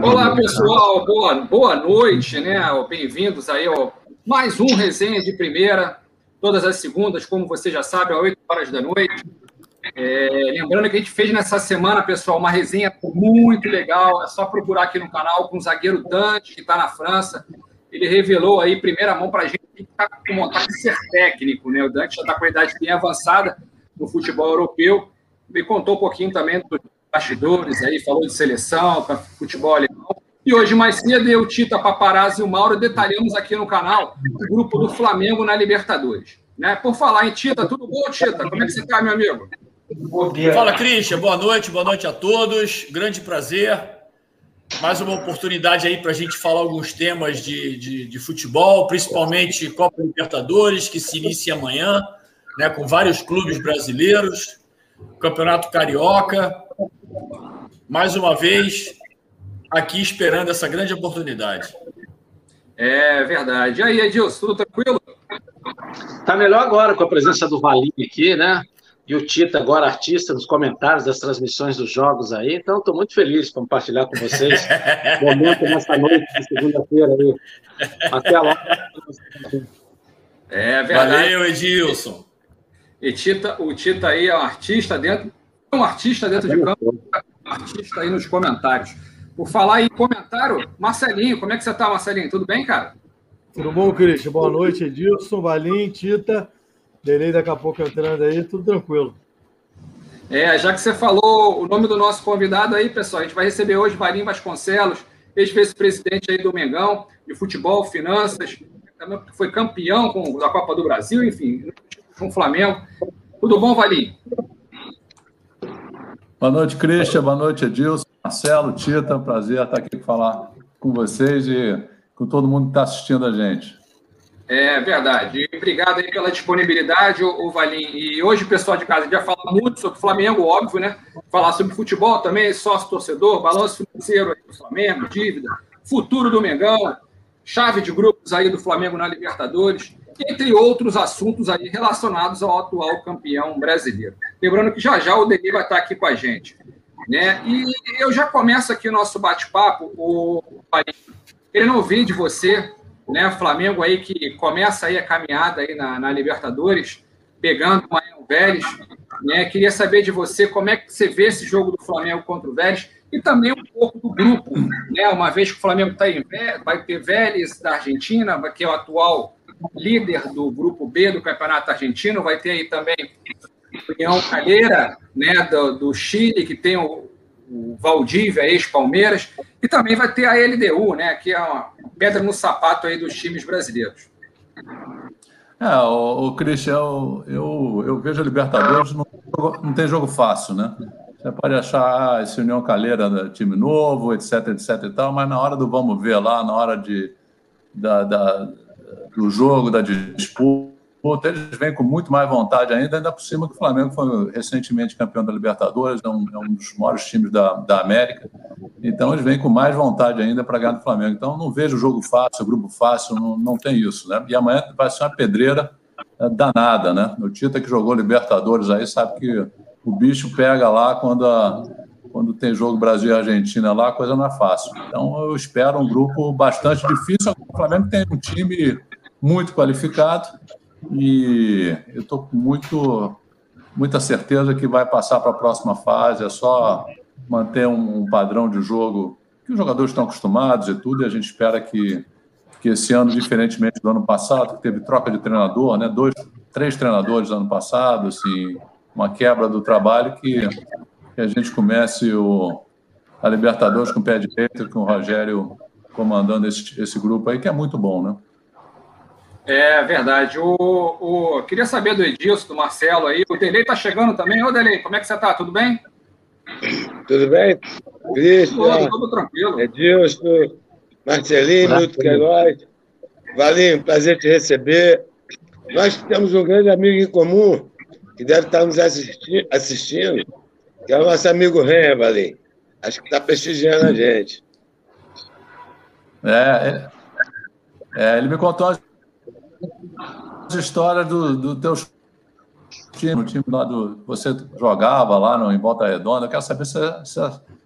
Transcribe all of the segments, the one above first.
Olá, pessoal, boa, boa noite, né? Bem-vindos aí ao mais um resenha de primeira, todas as segundas, como você já sabe, às 8 horas da noite. É, lembrando que a gente fez nessa semana, pessoal, uma resenha muito legal. É só procurar aqui no canal com o zagueiro Dante, que está na França. Ele revelou aí, primeira mão, para a gente que está com vontade de ser técnico, né? O Dante já está com a idade bem avançada no futebol europeu. Me contou um pouquinho também dos bastidores aí, falou de seleção, futebol alemão. E hoje, mais cedo, eu, Tita Paparazzi e o Mauro detalhamos aqui no canal o grupo do Flamengo na Libertadores. Né? Por falar em Tita, tudo bom, Tita? Como é que você está, meu amigo? Fala, Christian. Boa noite, boa noite a todos. Grande prazer. Mais uma oportunidade aí para a gente falar alguns temas de, de, de, futebol, principalmente Copa Libertadores, que se inicia amanhã, né, com vários clubes brasileiros, Campeonato Carioca. Mais uma vez, aqui esperando essa grande oportunidade. É verdade. E aí, Edilson, tudo tranquilo? Tá melhor agora com a presença do Valinho aqui, né? E o Tita agora artista nos comentários das transmissões dos jogos aí. Então, estou muito feliz de compartilhar com vocês o momento nessa noite de segunda-feira aí. Até lá. É verdade. Valeu, Edilson. E Tita, o Tita aí é um artista dentro, um artista dentro de campo, um artista aí nos comentários. Por falar em comentário, Marcelinho, como é que você está, Marcelinho? Tudo bem, cara? Tudo bom, Cristian? Boa noite, Edilson, Valim, Tita. Delei daqui a pouco entrando aí, tudo tranquilo. É, já que você falou o nome do nosso convidado aí, pessoal, a gente vai receber hoje Valim Vasconcelos, ex-vice-presidente aí do Mengão, de futebol, finanças, foi campeão com, da Copa do Brasil, enfim, com o Flamengo. Tudo bom, Valim? Boa noite, Christian. Boa noite, Edilson, Marcelo, Tita. Prazer estar aqui para falar com vocês e com todo mundo que está assistindo a gente. É verdade. obrigado aí pela disponibilidade, o Valim. E hoje o pessoal de casa já fala muito sobre Flamengo, óbvio, né? Falar sobre futebol também, sócio-torcedor, balanço financeiro do Flamengo, dívida, futuro do Mengão, chave de grupos aí do Flamengo na Libertadores, entre outros assuntos aí relacionados ao atual campeão brasileiro. Lembrando que já já o Deni vai estar aqui com a gente. Né? E eu já começo aqui o nosso bate-papo, o querendo ouvir de você né? Flamengo aí que começa aí a caminhada aí na, na Libertadores, pegando o Vélez, né? Queria saber de você como é que você vê esse jogo do Flamengo contra o Vélez e também um pouco do grupo, né? Uma vez que o Flamengo está em vai ter Vélez da Argentina, que é o atual líder do grupo B do Campeonato Argentino, vai ter aí também União Calheira, né, do, do Chile, que tem o, o Valdívia, ex-Palmeiras, e também vai ter a LDU, né, que é uma pedra no sapato aí dos times brasileiros. É, o, o Cristian, eu, eu vejo a Libertadores, não, não tem jogo fácil, né? Você pode achar ah, esse União Calheira né, time novo, etc, etc e tal, mas na hora do vamos ver lá, na hora de, da, da do jogo, da disputa, eles vêm com muito mais vontade ainda, ainda por cima que o Flamengo foi recentemente campeão da Libertadores, é um, é um dos maiores times da, da América. Então eles vêm com mais vontade ainda para ganhar do Flamengo. Então não vejo jogo fácil, grupo fácil, não, não tem isso. Né? E amanhã vai ser uma pedreira é, danada, né? O Tita que jogou Libertadores aí sabe que o bicho pega lá quando, a, quando tem jogo Brasil e Argentina lá, a coisa não é fácil. Então eu espero um grupo bastante difícil. O Flamengo tem um time muito qualificado e eu estou com muito, muita certeza que vai passar para a próxima fase. É só manter um padrão de jogo que os jogadores estão acostumados e tudo, e a gente espera que, que esse ano, diferentemente do ano passado, que teve troca de treinador, né? dois, três treinadores no ano passado, assim, uma quebra do trabalho, que, que a gente comece o, a Libertadores com o pé direito, com o Rogério comandando esse, esse grupo aí, que é muito bom, né? É verdade. O, o, queria saber do Edilson, do Marcelo aí. O Delei tá chegando também. Ô, Delei, como é que você tá? Tudo bem? Tudo bem? Cristian, tudo, tudo tranquilo. Edilson, Marcelinho, Milton Queiroz. Valinho, prazer te receber. Nós temos um grande amigo em comum que deve estar nos assisti assistindo, que é o nosso amigo Ren, Valinho. Acho que está prestigiando a gente. É, é, é ele me contou as histórias do, do teu time, o time lá do. Você jogava lá no, em Volta Redonda. Eu quero saber se, se,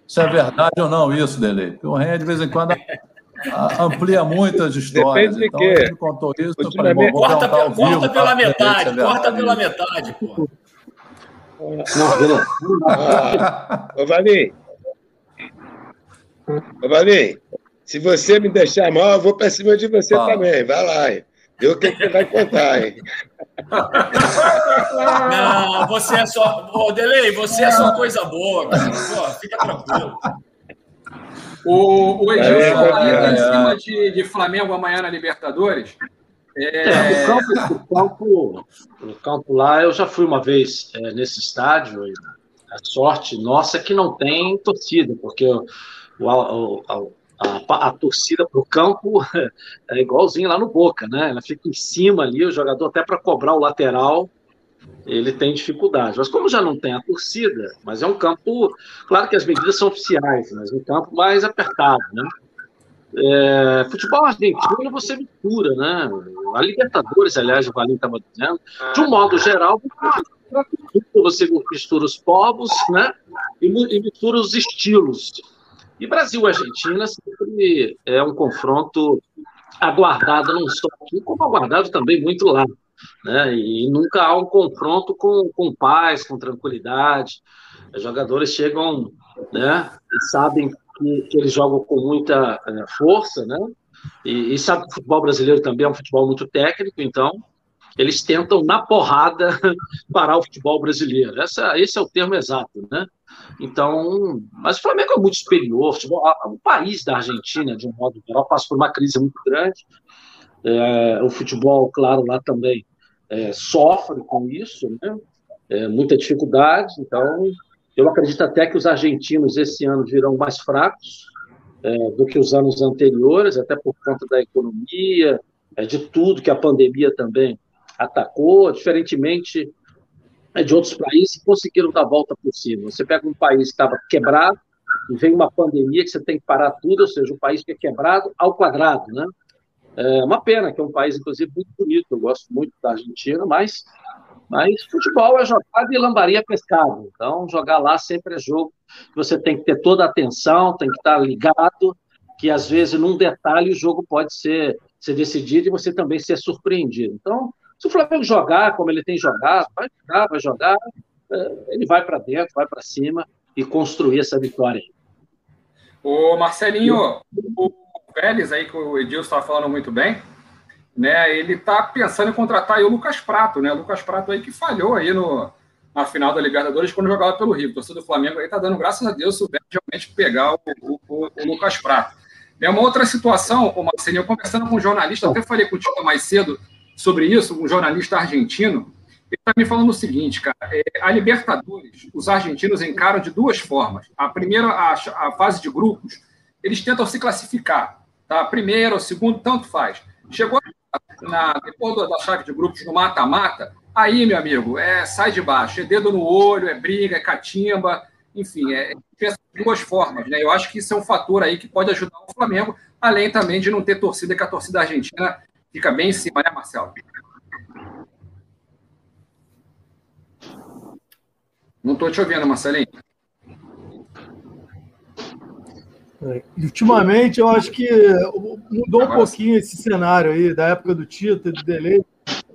se é verdade ou não isso, Dele. Porque o Ren, de vez em quando, amplia muitas histórias. Depende de então, quê? ele contou isso. Ultimamente... Falei, corta, corta vivo, pela metade, é corta pela metade, pô. Não, Vila. Ah, ô, Valim. Ô, Valim, se você me deixar mal, eu vou para cima de você Fala. também. Vai lá, hein? Vê o que, você vai contar, hein? Não, você é só. Ô, Delei, você é só coisa boa, cara. Pô, fica tranquilo. O, o Edilson é, tá é, em cima de, de, Flamengo amanhã na Libertadores. É... o, campo, o, campo, o campo lá, eu já fui uma vez é, nesse estádio. A sorte nossa é que não tem torcida, porque o, o, a, a, torcida para o campo é igualzinho lá no Boca, né? Ela fica em cima ali, o jogador até para cobrar o lateral ele tem dificuldade. Mas como já não tem a torcida, mas é um campo, claro que as medidas são oficiais, mas um campo mais apertado, né? É, futebol argentino você mistura, né? A Libertadores, aliás, o Valim estava dizendo, de um modo geral, você mistura os povos, né? E, e mistura os estilos. E Brasil e Argentina sempre é um confronto aguardado não só aqui, como aguardado também muito lá né? E nunca há um confronto com, com paz, com tranquilidade. Os jogadores chegam, né? E sabem que, que eles jogam com muita é, força, né? E, e sabe que o futebol brasileiro também é um futebol muito técnico, então eles tentam na porrada parar o futebol brasileiro. Essa, esse é o termo exato, né? Então, mas o Flamengo é muito superior. O, futebol, o país da Argentina, de um modo geral, passa por uma crise muito grande. É, o futebol, claro, lá também é, sofre com isso, né? É, muita dificuldade. Então, eu acredito até que os argentinos esse ano virão mais fracos é, do que os anos anteriores, até por conta da economia, é, de tudo que a pandemia também atacou, diferentemente é, de outros países que conseguiram dar a volta por cima. Você pega um país que estava quebrado e vem uma pandemia que você tem que parar tudo, ou seja, o país que é quebrado ao quadrado, né? É uma pena, que é um país, inclusive, muito bonito. Eu gosto muito da Argentina, mas, mas futebol é jogado e lambaria pescado. Então, jogar lá sempre é jogo você tem que ter toda a atenção, tem que estar ligado, que às vezes, num detalhe, o jogo pode ser, ser decidido e você também ser surpreendido. Então, se o Flamengo jogar como ele tem jogado, vai jogar, vai jogar, é, ele vai para dentro, vai para cima e construir essa vitória. Ô, Marcelinho, o Vélez, aí, que o Edilson estava falando muito bem, né? Ele está pensando em contratar o Lucas Prato, né? O Lucas Prato aí que falhou aí no, na final da Libertadores quando jogava pelo Rio. O torcedor do Flamengo aí está dando, graças a Deus, Vélez realmente pegar o, o, o, o Lucas Prato. É uma outra situação, Marcelinho, eu conversando com um jornalista, até falei contigo mais cedo sobre isso, um jornalista argentino, ele está me falando o seguinte, cara, é, a Libertadores, os argentinos encaram de duas formas. A primeira, a, a fase de grupos, eles tentam se classificar tá? primeiro segundo, tanto faz. Chegou na, depois da chave de grupos no mata-mata, aí, meu amigo, é sai de baixo, é dedo no olho, é briga, é catimba, enfim, é, de duas formas, né? Eu acho que isso é um fator aí que pode ajudar o Flamengo, além também de não ter torcida, que a torcida argentina fica bem em cima, né, Marcelo? Não estou te ouvindo, Marcelinho. É, ultimamente, eu acho que mudou um pouquinho esse cenário aí, da época do Tita, do Delay,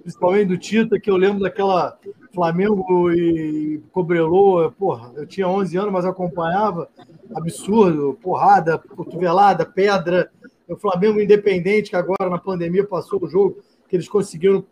principalmente do Tita, que eu lembro daquela Flamengo e Cobreloa, porra, eu tinha 11 anos, mas acompanhava, absurdo, porrada, cotovelada, pedra, o Flamengo independente, que agora na pandemia passou o jogo, que eles conseguiram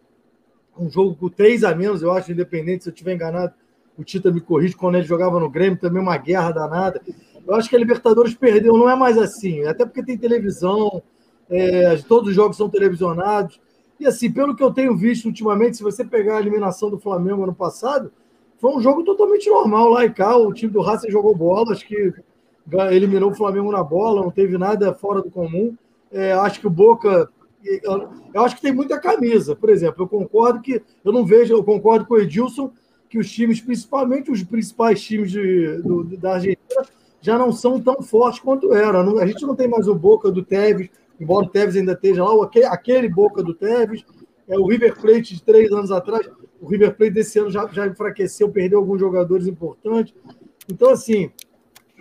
um jogo com três a menos, eu acho, independente, se eu estiver enganado, o Tita me corrige, quando ele jogava no Grêmio, também uma guerra danada. Eu acho que a Libertadores perdeu, não é mais assim, até porque tem televisão, é, todos os jogos são televisionados. E assim, pelo que eu tenho visto ultimamente, se você pegar a eliminação do Flamengo ano passado, foi um jogo totalmente normal lá e cá. O time do Racing jogou bola, acho que eliminou o Flamengo na bola, não teve nada fora do comum. É, acho que o Boca. Eu acho que tem muita camisa. Por exemplo, eu concordo que. Eu não vejo, eu concordo com o Edilson que os times, principalmente os principais times de, do, da Argentina, já não são tão fortes quanto eram. A gente não tem mais o Boca do Tevez, embora o Tevez ainda esteja lá, aquele, aquele Boca do Tevez, é o River Plate de três anos atrás. O River Plate desse ano já, já enfraqueceu, perdeu alguns jogadores importantes. Então, assim,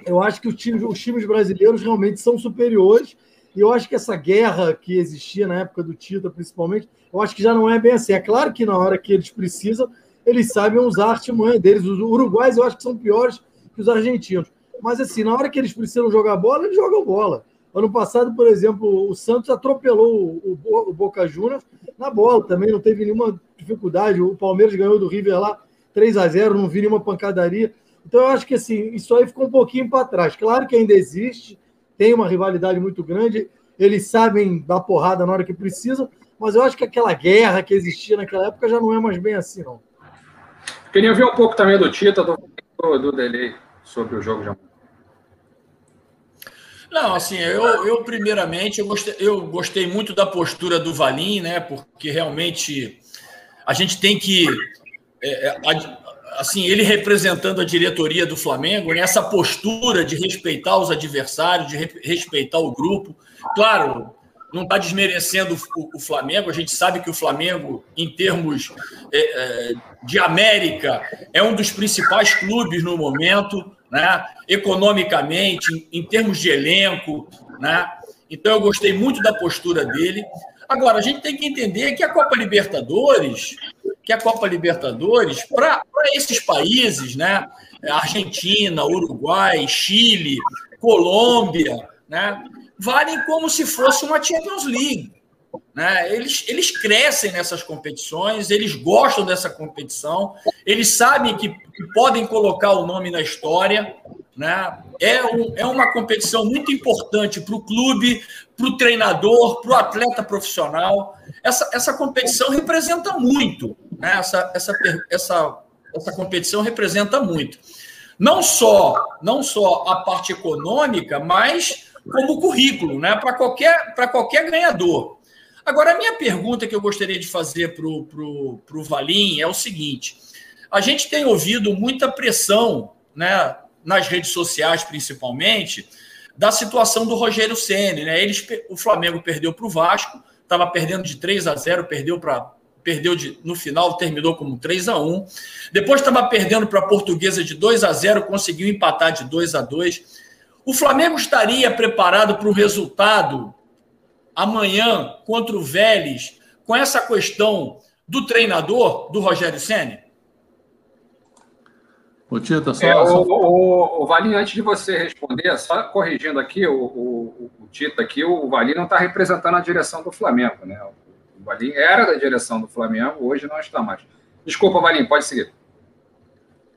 eu acho que os times, os times brasileiros realmente são superiores. E eu acho que essa guerra que existia na época do Tita, principalmente, eu acho que já não é bem assim. É claro que na hora que eles precisam, eles sabem usar a artimanha deles. Os uruguais eu acho que são piores que os argentinos. Mas assim, na hora que eles precisam jogar bola, eles jogam bola. Ano passado, por exemplo, o Santos atropelou o, Boca Juniors na bola também, não teve nenhuma dificuldade. O Palmeiras ganhou do River lá 3 a 0 não vi nenhuma pancadaria. Então, eu acho que assim, isso aí ficou um pouquinho para trás. Claro que ainda existe, tem uma rivalidade muito grande, eles sabem dar porrada na hora que precisam, mas eu acho que aquela guerra que existia naquela época já não é mais bem assim, não. Queria ver um pouco também do Tita, do, do Delay, sobre o jogo amanhã. Não, assim, eu, eu primeiramente eu gostei, eu gostei muito da postura do Valim, né? Porque realmente a gente tem que é, é assim, ele representando a diretoria do Flamengo, nessa postura de respeitar os adversários, de respeitar o grupo. Claro, não está desmerecendo o, o, Flamengo, a gente sabe que o Flamengo, em termos é, é, de América, é um dos principais clubes no momento, né? economicamente, em, termos de elenco. Né? Então, eu gostei muito da postura dele. Agora, a gente tem que entender que a Copa Libertadores, que a Copa Libertadores, para esses países, né? Argentina, Uruguai, Chile, Colômbia, né? valem como se fosse uma Champions League. Né? Eles, eles crescem nessas competições, eles gostam dessa competição, eles sabem que, podem colocar o nome na história. Né? É, um, é uma competição muito importante para o clube, para o treinador, para o atleta profissional. Essa, essa competição representa muito. Né? Essa, essa, essa, essa competição representa muito. Não só, não só a parte econômica, mas como currículo, né? para qualquer, qualquer ganhador. Agora, a minha pergunta que eu gostaria de fazer para o pro, pro Valim é o seguinte: a gente tem ouvido muita pressão, né, nas redes sociais principalmente, da situação do Rogério Ceni, né? Eles, o Flamengo perdeu para o Vasco, estava perdendo de 3 a 0, perdeu para perdeu de, no final, terminou como 3 a 1 Depois estava perdendo para a Portuguesa de 2 a 0 conseguiu empatar de 2 a 2 O Flamengo estaria preparado para o resultado amanhã contra o Vélez com essa questão do treinador, do Rogério Senna? O Tita, só. É, o, o, o, Valinho, antes de você responder, só corrigindo aqui, o, o, o Tita aqui, o Valinho não está representando a direção do Flamengo, né? O Valinho era da direção do Flamengo, hoje não está mais. Desculpa, Valinho, pode seguir.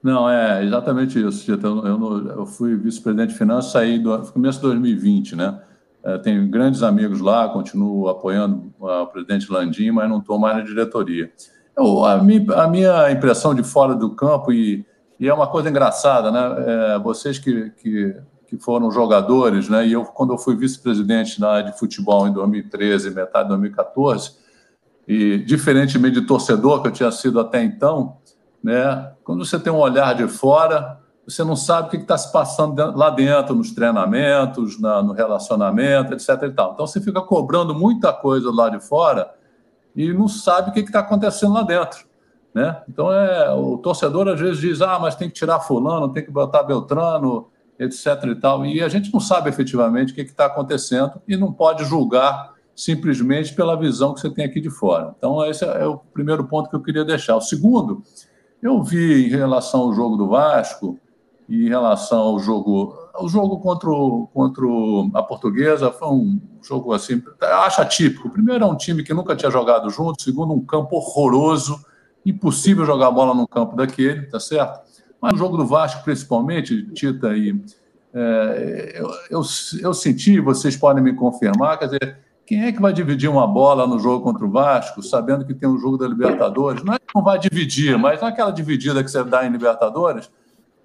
Não, é exatamente isso, Tita. Eu, eu, eu fui vice-presidente de finanças, saí do começo de 2020, né? É, tenho grandes amigos lá, continuo apoiando o presidente Landim, mas não estou mais na diretoria. Eu, a, minha, a, minha, impressão de fora do campo, e, e é uma coisa engraçada, né? É, vocês que, que, que, foram jogadores, né? E eu, quando eu fui vice-presidente de futebol em 2013, metade de 2014, e diferentemente de torcedor que eu tinha sido até então, né? Quando você tem um olhar de fora, você não sabe o que está se passando lá dentro, nos treinamentos, na, no relacionamento, etc. E tal. Então você fica cobrando muita coisa lá de fora e não sabe o que está acontecendo lá dentro. Né? Então é, o torcedor às vezes diz: ah, mas tem que tirar fulano, tem que botar Beltrano, etc. e tal. E a gente não sabe efetivamente o que está acontecendo e não pode julgar simplesmente pela visão que você tem aqui de fora. Então, esse é o primeiro ponto que eu queria deixar. O segundo, eu vi em relação ao jogo do Vasco, em relação ao jogo, o jogo contra, o, contra a Portuguesa foi um jogo assim, acho atípico. Primeiro, é um time que nunca tinha jogado junto. Segundo, um campo horroroso, impossível jogar bola num campo daquele, tá certo? Mas o jogo do Vasco, principalmente, Tita, e é, eu, eu, eu senti, vocês podem me confirmar, quer dizer, quem é que vai dividir uma bola no jogo contra o Vasco, sabendo que tem um jogo da Libertadores? Não é que não vai dividir, mas naquela dividida que você dá em Libertadores,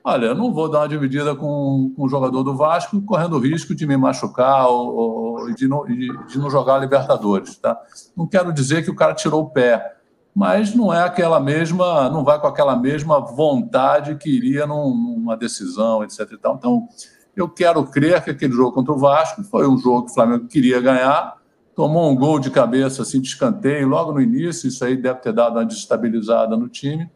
Olha, não vou dar uma dividida com, com o jogador do Vasco correndo o risco de me machucar ou, ou de, não, de não jogar Libertadores, tá? Não quero dizer que o cara tirou o pé, mas não é aquela mesma, não vai com aquela mesma vontade que iria num, numa decisão, etc. E tal. Então, eu quero crer que aquele jogo contra o Vasco foi um jogo que o Flamengo queria ganhar, tomou um gol de cabeça assim de escanteio logo no início, isso aí deve ter dado uma desestabilizada no time,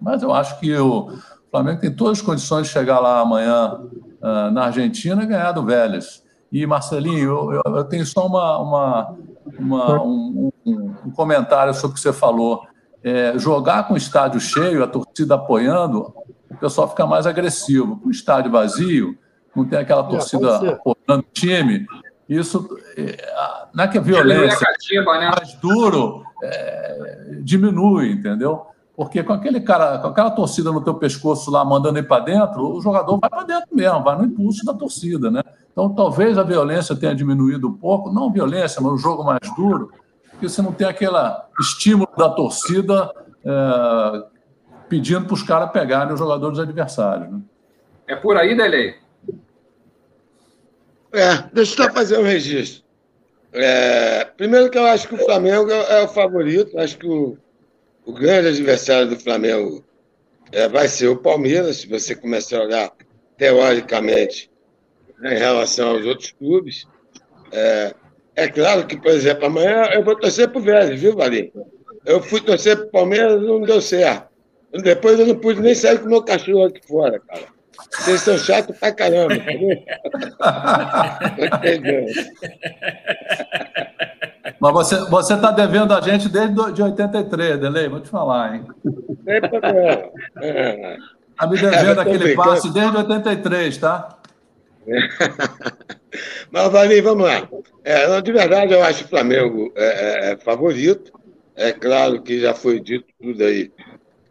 mas eu acho que o Flamengo tem todas as condições de chegar lá amanhã uh, na Argentina e ganhar do Vélez. E, Marcelinho, eu, eu, eu tenho só uma, uma, uma um, um, comentário sobre o que você falou. É, jogar com o estádio cheio, a torcida apoiando, o pessoal fica mais agressivo. Com o estádio vazio, não tem aquela é, torcida apoiando o time, isso é, não é que a violência né? mais duro é, diminui, entendeu? Porque com aquele cara, com aquela torcida no teu pescoço lá mandando ir para dentro, o jogador vai para dentro mesmo, vai no impulso da torcida, né? Então talvez a violência tenha diminuído um pouco, não violência, mas o jogo mais duro, porque você não tem aquele estímulo da torcida é, pedindo para os caras pegarem os jogadores adversários. Né? É por aí, Delei? É, deixa eu só fazer um registro. É, primeiro que eu acho que o Flamengo é, é o favorito, acho que o, o grande adversário do Flamengo é, vai ser o Palmeiras, se você começar a olhar teoricamente né, em relação aos outros clubes. É, é, claro que, por exemplo, amanhã eu vou torcer para o Vélez, viu, Valinho? Eu fui torcer para o Palmeiras não deu certo. Depois eu não pude nem sair com o meu cachorro aqui fora, cara. Vocês são chatos pra caramba. Mas você você está devendo a gente desde de 83, Delei, vou te falar, hein? Tem problema. Está me devendo aquele passe desde 83, tá? Mas, Valim, vamos lá. É, de verdade, eu acho o Flamengo é, é, é, favorito. É claro que já foi dito tudo aí.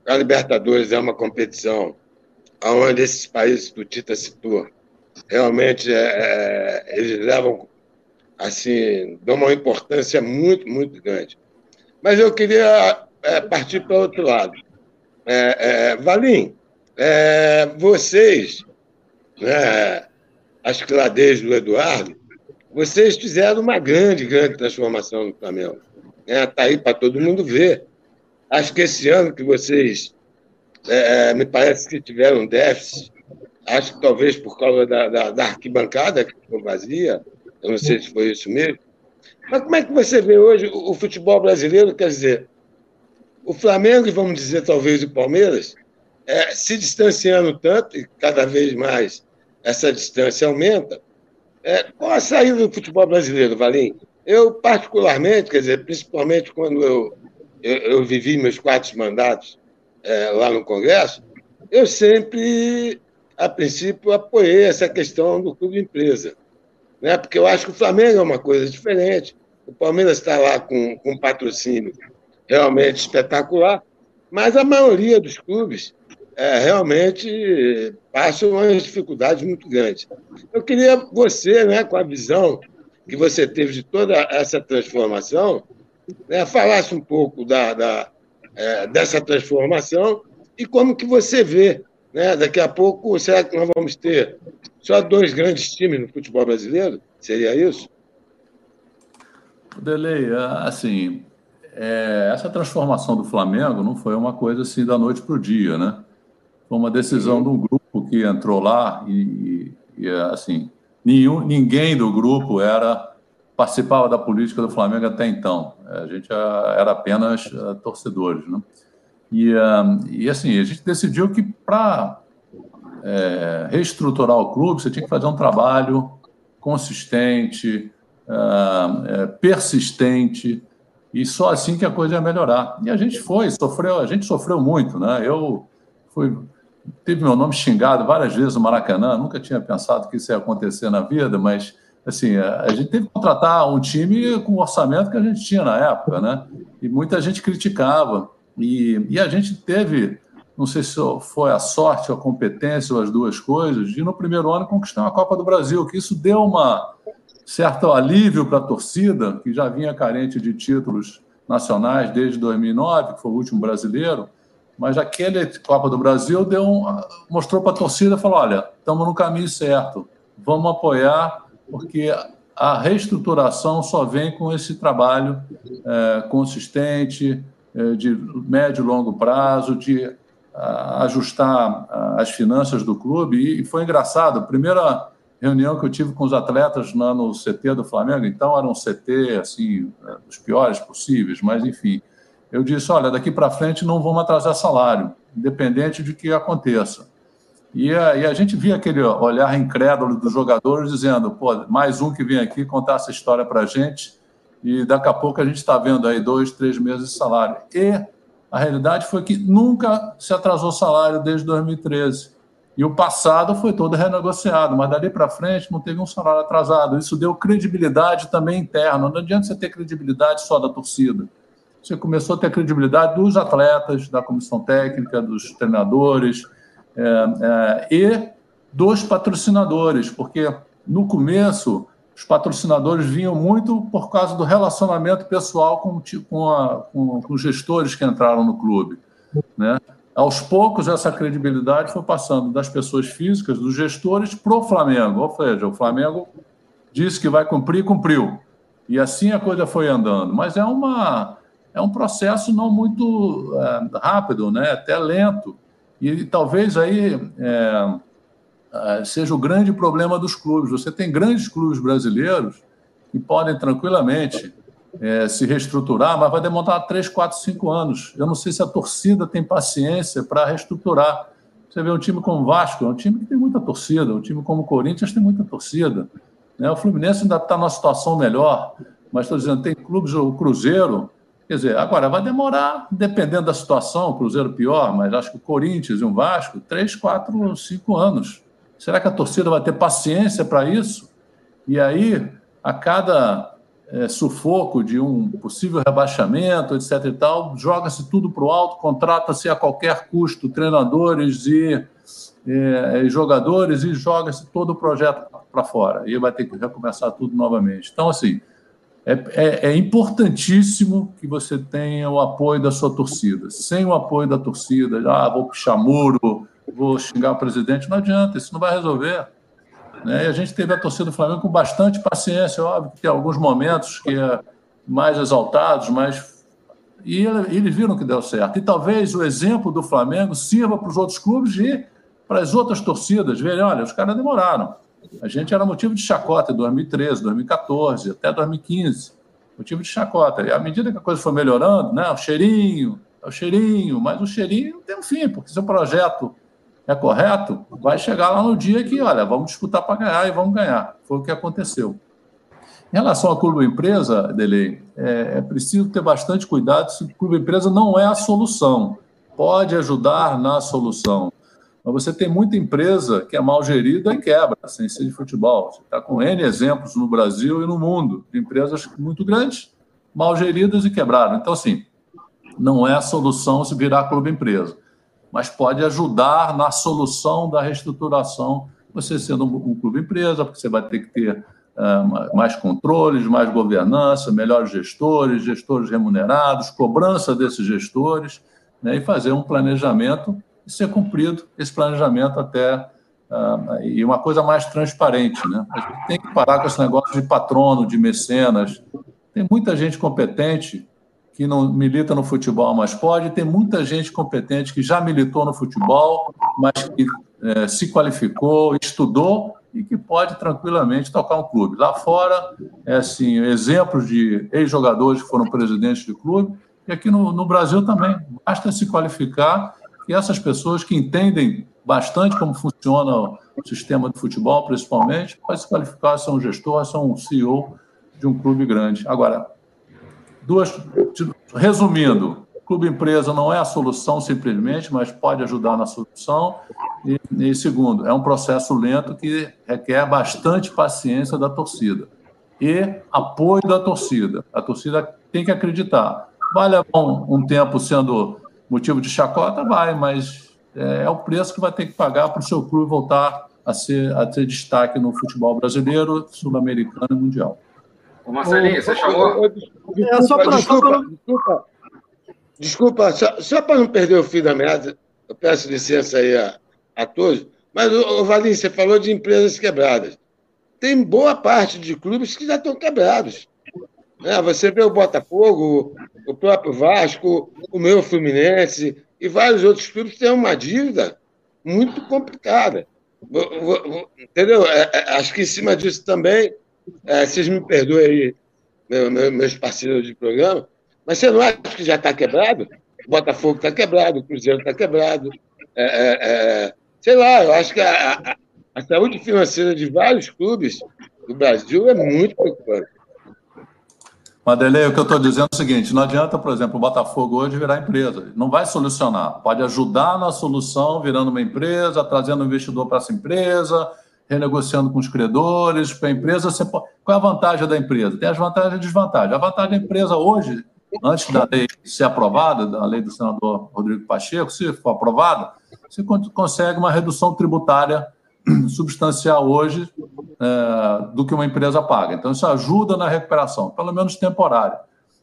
A Libertadores é uma competição onde esses países que o Tita citou realmente é, é, eles levam, assim, dão uma importância muito, muito grande. Mas eu queria é, partir para outro lado. É, é, Valim, é, vocês, né, as cladeias do Eduardo, vocês fizeram uma grande, grande transformação no Flamengo. Está né? Aí para todo mundo ver. Acho que esse ano que vocês é, é, me parece que tiveram déficit, acho que talvez por causa da, da, da, arquibancada que ficou vazia, eu não sei se foi isso mesmo. Mas como é que você vê hoje o, futebol brasileiro? Quer dizer, o Flamengo e vamos dizer talvez o Palmeiras, é, se distanciando tanto, e cada vez mais essa distância aumenta, é, qual a saída do futebol brasileiro, Valim? Eu, particularmente, quer dizer, principalmente quando eu, eu, eu vivi meus quatro mandatos é, lá no Congresso, eu sempre, a princípio, apoiei essa questão do clube empresa. Né? Porque eu acho que o Flamengo é uma coisa diferente, o Palmeiras está lá com, um patrocínio realmente espetacular, mas a maioria dos clubes é, realmente passam umas dificuldades muito grandes. Eu queria você, né, com a visão que você teve de toda essa transformação, né, falasse um pouco da, da, é, dessa transformação e como que você vê, né? Daqui a pouco, será que nós vamos ter só dois grandes times no futebol brasileiro? Seria isso? Delei, assim, é, essa transformação do Flamengo não foi uma coisa assim da noite para o dia, né? Foi uma decisão de um grupo que entrou lá e, e assim, nenhum, ninguém do grupo era participava da política do Flamengo até então. A gente era apenas uh, torcedores, né? E, e assim, a gente decidiu que para é, reestruturar o clube, você tinha que fazer um trabalho consistente, uh, é, persistente, e só assim que a coisa ia melhorar. E a gente foi, sofreu, a gente sofreu muito, né? Eu fui, tive meu nome xingado várias vezes no Maracanã, nunca tinha pensado que isso ia acontecer na vida, mas assim, a gente teve que contratar um time com o orçamento que a gente tinha na época, né? E muita gente criticava. E, e a gente teve, não sei se foi a sorte, a competência ou as duas coisas, de no primeiro ano conquistar uma Copa do Brasil, que isso deu uma certo alívio para a torcida, que já vinha carente de títulos nacionais desde 2009, que foi o último brasileiro, mas aquele Copa do Brasil deu um, mostrou para a torcida, falou, olha, estamos no caminho certo, vamos apoiar porque a reestruturação só vem com esse trabalho é, consistente, é, de médio e longo prazo, de a, ajustar as finanças do clube. E, e, foi engraçado, a primeira reunião que eu tive com os atletas lá no CT do Flamengo, então era um CT assim, é, dos piores possíveis, mas enfim. Eu disse: olha, daqui para frente não vamos atrasar salário, independente de que aconteça. E a, e a, gente via aquele olhar incrédulo dos jogadores dizendo, pô, mais um que vem aqui contar essa história para a gente e daqui a pouco a gente está vendo aí dois, três meses de salário. E a realidade foi que nunca se atrasou salário desde 2013. E o passado foi todo renegociado, mas dali para frente não teve um salário atrasado. Isso deu credibilidade também interna. Não adianta você ter credibilidade só da torcida. Você começou a ter credibilidade dos atletas, da comissão técnica, dos treinadores, é, é, e dos patrocinadores, porque no começo os patrocinadores vinham muito por causa do relacionamento pessoal com, com, a, com, com os gestores que entraram no clube. Né? Aos poucos, essa credibilidade foi passando das pessoas físicas, dos gestores, para o Flamengo. Ou seja, o Flamengo disse que vai cumprir, cumpriu. E assim a coisa foi andando. Mas é, uma, é um processo não muito é, rápido, né? até lento. E talvez aí é, seja o grande problema dos clubes. Você tem grandes clubes brasileiros que podem tranquilamente é, se reestruturar, mas vai demorar 3, 4, 5 anos. Eu não sei se a torcida tem paciência para reestruturar. Você vê um time como o Vasco, é um time que tem muita torcida, um time como o Corinthians tem muita torcida. Né? O Fluminense ainda está numa situação melhor, mas estou dizendo, tem clubes, o Cruzeiro, Quer dizer, agora vai demorar, dependendo da situação, o Cruzeiro pior, mas acho que o Corinthians e o Vasco, três, quatro, cinco anos. Será que a torcida vai ter paciência para isso? E aí, a cada é, sufoco de um possível rebaixamento, etc. e tal, joga-se tudo para o alto, contrata-se a qualquer custo treinadores e é, jogadores e joga-se todo o projeto para fora. E vai ter que recomeçar tudo novamente. Então, assim, é, é, é, importantíssimo que você tenha o apoio da sua torcida. Sem o apoio da torcida, ah, vou puxar muro, vou xingar o presidente, não adianta, isso não vai resolver. Né? E a gente teve a torcida do Flamengo com bastante paciência, óbvio que tem alguns momentos que é mais exaltados, mas. E eles viram que deu certo. E talvez o exemplo do Flamengo sirva para os outros clubes e para as outras torcidas verem: olha, os caras demoraram a gente era motivo de chacota em 2013, 2014, até 2015. Motivo de chacota. E à medida que a coisa foi melhorando, né, o cheirinho, é o cheirinho, mas o cheirinho tem um fim, porque se o projeto é correto, vai chegar lá no dia que, olha, vamos disputar para ganhar e vamos ganhar. Foi o que aconteceu. Em relação ao clube empresa, Delei, é, é preciso ter bastante cuidado se o clube empresa não é a solução. Pode ajudar na solução. Mas você tem muita empresa que é mal gerida e quebra, sem ser de futebol. Você está com N exemplos no Brasil e no mundo, de empresas muito grandes, mal geridas e quebraram. Então, assim, não é a solução se virar clube empresa, mas pode ajudar na solução da reestruturação, você sendo um, clube empresa, porque você vai ter que ter uh, mais controles, mais governança, melhores gestores, gestores remunerados, cobrança desses gestores, né, e fazer um planejamento e ser cumprido esse planejamento até uh, e uma coisa mais transparente, né? A gente tem que parar com esse negócio de patrono, de mecenas. Tem muita gente competente que não milita no futebol, mas pode. Tem muita gente competente que já militou no futebol, mas que é, se qualificou, estudou e que pode tranquilamente tocar um clube. Lá fora, é assim, exemplos de ex-jogadores que foram presidentes de clube, e aqui no, no Brasil também. Basta se qualificar e essas pessoas que entendem bastante como funciona o sistema de futebol, principalmente, podem se qualificar, são um gestor, são um CEO de um clube grande. Agora, duas, resumindo, clube empresa não é a solução simplesmente, mas pode ajudar na solução. E, e, segundo, é um processo lento que requer bastante paciência da torcida e apoio da torcida. A torcida tem que acreditar. Vale um, um tempo sendo motivo de chacota, vai, mas é, é o preço que vai ter que pagar para o seu clube voltar a ser a ter destaque no futebol brasileiro, sul-americano e mundial. Ô Marcelinho, você chamou? É, só pra, desculpa, desculpa, desculpa, só, só para não perder o fio da meada, eu peço licença aí a, a todos, mas, ô, Valim, você falou de empresas quebradas. Tem boa parte de clubes que já estão quebrados. É, você vê o Botafogo, o próprio Vasco, o meu Fluminense e vários outros clubes têm uma dívida muito complicada. Entendeu? É, é, acho que em cima disso também, é, vocês me perdoem meu, meu, meus parceiros de programa, mas você não acha que já está quebrado? O Botafogo está quebrado, o Cruzeiro está quebrado. É, é, é sei lá, eu acho que a, a, a saúde financeira de vários clubes do Brasil é muito preocupante. Madelei, o que eu estou dizendo é o seguinte: não adianta, por exemplo, o Botafogo hoje virar empresa. Não vai solucionar. Pode ajudar na solução, virando uma empresa, trazendo um investidor para essa empresa, renegociando com os credores. Para a empresa, você pode... qual é a vantagem da empresa? Tem as vantagens e desvantagens. A vantagem da empresa hoje, antes da lei ser aprovada, da lei do senador Rodrigo Pacheco, se for aprovada, você consegue uma redução tributária substancial hoje é, do que uma empresa paga. Então, isso ajuda na recuperação, pelo menos temporária.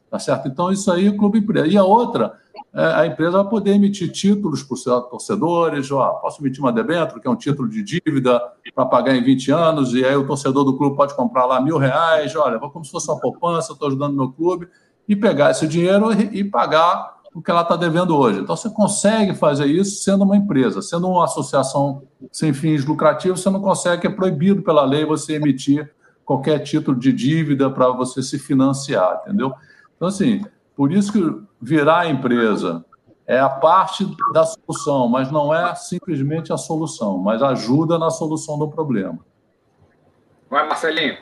Tá certo? Então, isso aí, o clube empresa. E a outra, a empresa vai poder emitir títulos para os seus torcedores. Ó, posso emitir uma debênture, que é um título de dívida para pagar em 20 anos, e aí o torcedor do clube pode comprar lá mil reais. Olha, como se fosse uma poupança, estou ajudando meu clube, e pegar esse dinheiro e, e pagar o que ela está devendo hoje. Então, você consegue fazer isso sendo uma empresa, sendo uma associação sem fins lucrativos, você não consegue, é proibido pela lei você emitir qualquer título de dívida para você se financiar, entendeu? Então, assim, por isso que virar empresa é a parte da solução, mas não é simplesmente a solução, mas ajuda na solução do problema. Vai, Marcelinho.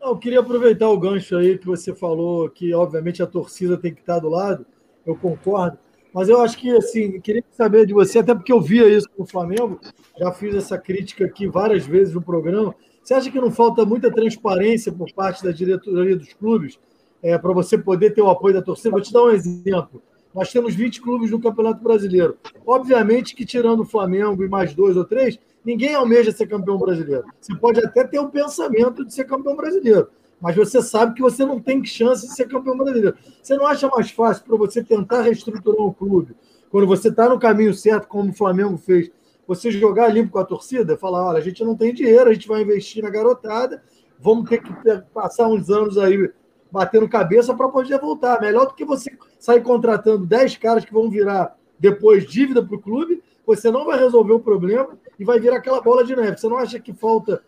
Eu queria aproveitar o gancho aí que você falou, que obviamente a torcida tem que estar do lado eu concordo. Mas eu acho que, assim, queria saber de você, até porque eu via isso no Flamengo, já fiz essa crítica aqui várias vezes no programa. Você acha que não falta muita transparência por parte da diretoria dos clubes é, para você poder ter o apoio da torcida? Vou te dar um exemplo. Nós temos 20 clubes no Campeonato Brasileiro. Obviamente que, tirando o Flamengo e mais dois ou três, ninguém almeja ser campeão brasileiro. Você pode até ter um pensamento de ser campeão brasileiro mas você sabe que você não tem chance de ser campeão brasileiro. Você não acha mais fácil para você tentar reestruturar o clube, quando você está no caminho certo, como o Flamengo fez, você jogar limpo com a torcida, falar: olha, a gente não tem dinheiro, a gente vai investir na garotada, vamos ter que passar uns anos aí batendo cabeça para poder voltar. Melhor do que você sair contratando 10 caras que vão virar depois dívida para o clube, você não vai resolver o problema e vai virar aquela bola de neve. Você não acha que falta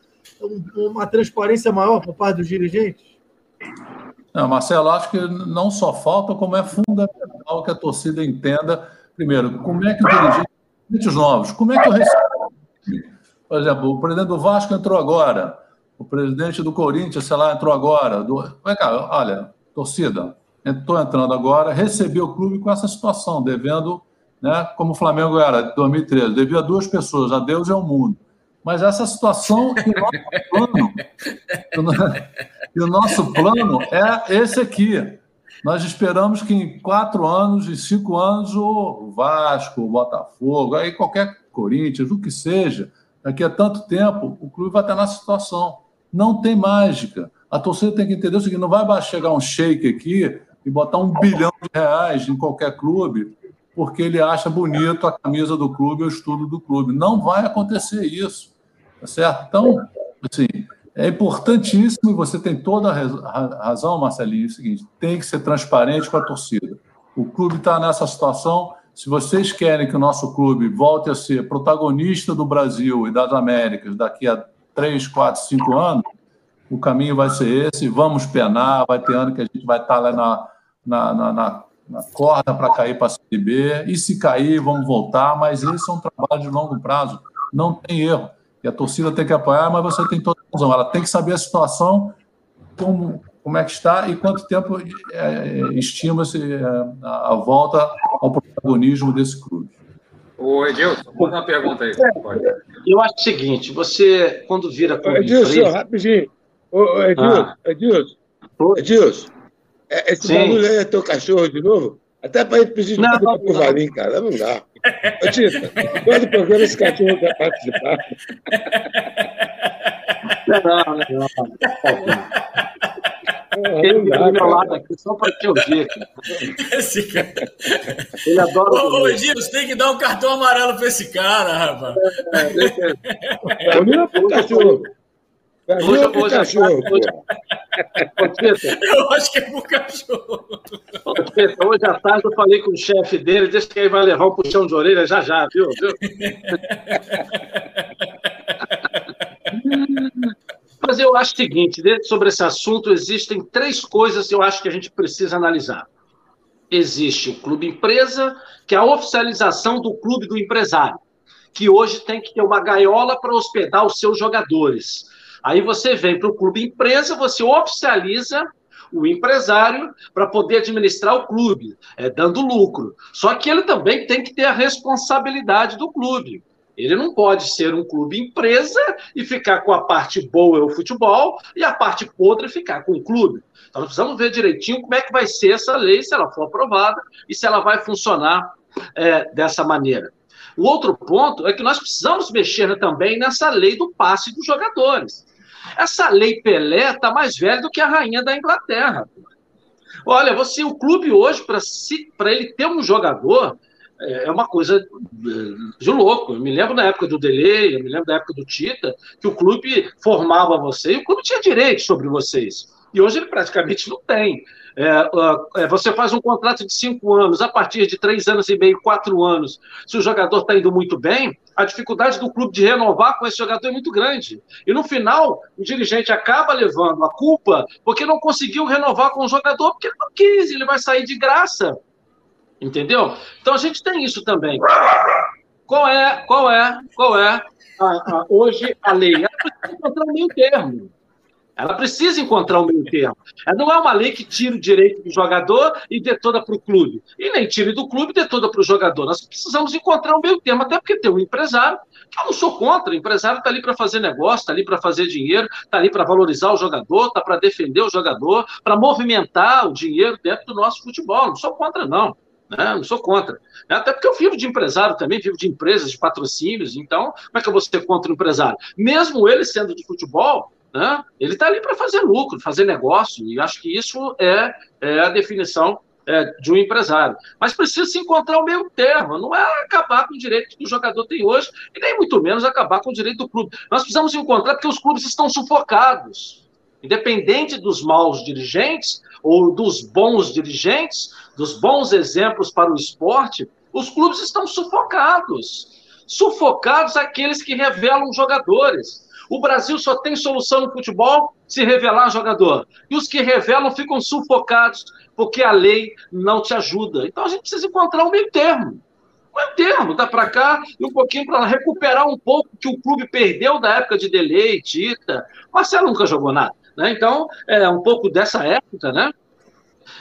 uma transparência maior por parte dos dirigentes? Não, Marcelo, acho que não só falta, como é fundamental que a torcida entenda, primeiro, como é que o dirigente, os novos, como é que eu recebo? Por exemplo, o presidente do Vasco entrou agora, o presidente do Corinthians, sei lá, entrou agora. Do... Vem cá, olha, torcida, estou entrando agora, recebi o clube com essa situação, devendo, né, como o Flamengo era, em 2013, devia duas pessoas, a Deus e ao mundo. Mas essa situação o nosso plano, o nosso plano é esse aqui. Nós esperamos que em quatro anos, em cinco anos, o Vasco, o Botafogo, aí qualquer Corinthians, o que seja, daqui a tanto tempo, o clube vai estar nessa situação. Não tem mágica. A torcida tem que entender o seguinte: não vai chegar um shake aqui e botar um bilhão de reais em qualquer clube porque ele acha bonito a camisa do clube, o estudo do clube. Não vai acontecer isso. Tá certo? Então, assim, é importantíssimo, e você tem toda a razão, Marcelinho, é o seguinte: tem que ser transparente com a torcida. O clube está nessa situação. Se vocês querem que o nosso clube volte a ser protagonista do Brasil e das Américas daqui a três, quatro, cinco anos, o caminho vai ser esse. Vamos penar, vai ter ano que a gente vai estar tá lá na, na, na, na, na corda para cair para a Série B. E se cair, vamos voltar. Mas esse é um trabalho de longo prazo, não tem erro. E a torcida tem que apoiar, mas você tem toda a razão. Ela tem que saber a situação, como, como é que está e quanto tempo é, é estima-se é, a, a volta ao protagonismo desse clube. Ô, Edilson, vou uma pergunta aí. Pode. Eu acho o seguinte, você, quando vira... Ô, Edilson, rapidinho. Ô, Edilson, ah. Edilson, Edilson, é, esse Sim. bagulho aí é teu cachorro de novo? Até para ele pedir desculpa pro Valim, cara, não dá. Ô, Tita, todo programa esse cachorro quer participar. Não, não, não. Ele fica do meu lado aqui só para te ouvir. Esse cara. Ele adora. Ô, ô Gilson, tem que dar um cartão amarelo para esse cara, rapaz. É, é, é, é, cachorro. Hoje, hoje, cachorro, hoje, eu acho que é pro cachorro. Hoje à tarde eu falei com o chefe dele, disse que ele vai levar um puxão de orelha já já, viu? Mas eu acho o seguinte, sobre esse assunto, existem três coisas que eu acho que a gente precisa analisar. Existe o clube empresa, que é a oficialização do clube do empresário. que hoje tem que ter uma gaiola para hospedar os seus jogadores. Aí você vem para o clube empresa, você oficializa o empresário para poder administrar o clube, é, dando lucro. Só que ele também tem que ter a responsabilidade do clube. Ele não pode ser um clube empresa e ficar com a parte boa o futebol e a parte podre ficar com o clube. Então nós precisamos ver direitinho como é que vai ser essa lei, se ela for aprovada e se ela vai funcionar é, dessa maneira. O outro ponto é que nós precisamos mexer também nessa lei do passe dos jogadores. Essa lei Pelé está mais velha do que a rainha da Inglaterra. Olha, você, o clube hoje, para ele ter um jogador, é, uma coisa é, de louco. Eu me lembro da época do Delay, eu me lembro da época do Tita, que o clube formava você e o clube tinha direito sobre vocês. E hoje ele praticamente não tem. É, é, você faz um contrato de cinco anos, a partir de três anos e meio, quatro anos, se o jogador está indo muito bem, a dificuldade do clube de renovar com esse jogador é muito grande. E no final, o dirigente acaba levando a culpa porque não conseguiu renovar com o jogador, porque ele não quis, ele vai sair de graça. Entendeu? Então a gente tem isso também. Qual é, qual é, qual é a, a, hoje a lei? Ela precisa encontrar um meio termo. Ela precisa encontrar um meio termo. Ela não é uma lei que tira o direito do jogador e dê toda para o clube. E nem tire do clube e dê toda para o jogador. Nós precisamos encontrar um meio termo, até porque tem um empresário, que eu não sou contra. O empresário está ali para fazer negócio, está ali para fazer dinheiro, está ali para valorizar o jogador, está para defender o jogador, para movimentar o dinheiro dentro do nosso futebol. Não sou contra, não. Né? Não sou contra. Até porque eu vivo de empresário também, vivo de empresas, de patrocínios. Então, como é que eu vou ser contra o empresário? Mesmo ele sendo de futebol, né? ele está ali para fazer lucro, fazer negócio. E acho que isso é, é a definição é, de um empresário. Mas precisa se encontrar o meio termo. Não é acabar com o direito que o jogador tem hoje, e nem muito menos acabar com o direito do clube. Nós precisamos encontrar porque os clubes estão sufocados. Independente dos maus dirigentes ou dos bons dirigentes, dos bons exemplos para o esporte, os clubes estão sufocados. Sufocados aqueles que revelam jogadores. O Brasil só tem solução no futebol se revelar jogador. E os que revelam ficam sufocados porque a lei não te ajuda. Então a gente precisa encontrar um meio termo. Um meio termo, dá para cá e um pouquinho para recuperar um pouco que o clube perdeu da época de Delay, Tita. Marcelo nunca jogou nada. Né? Então, é um pouco dessa época, né?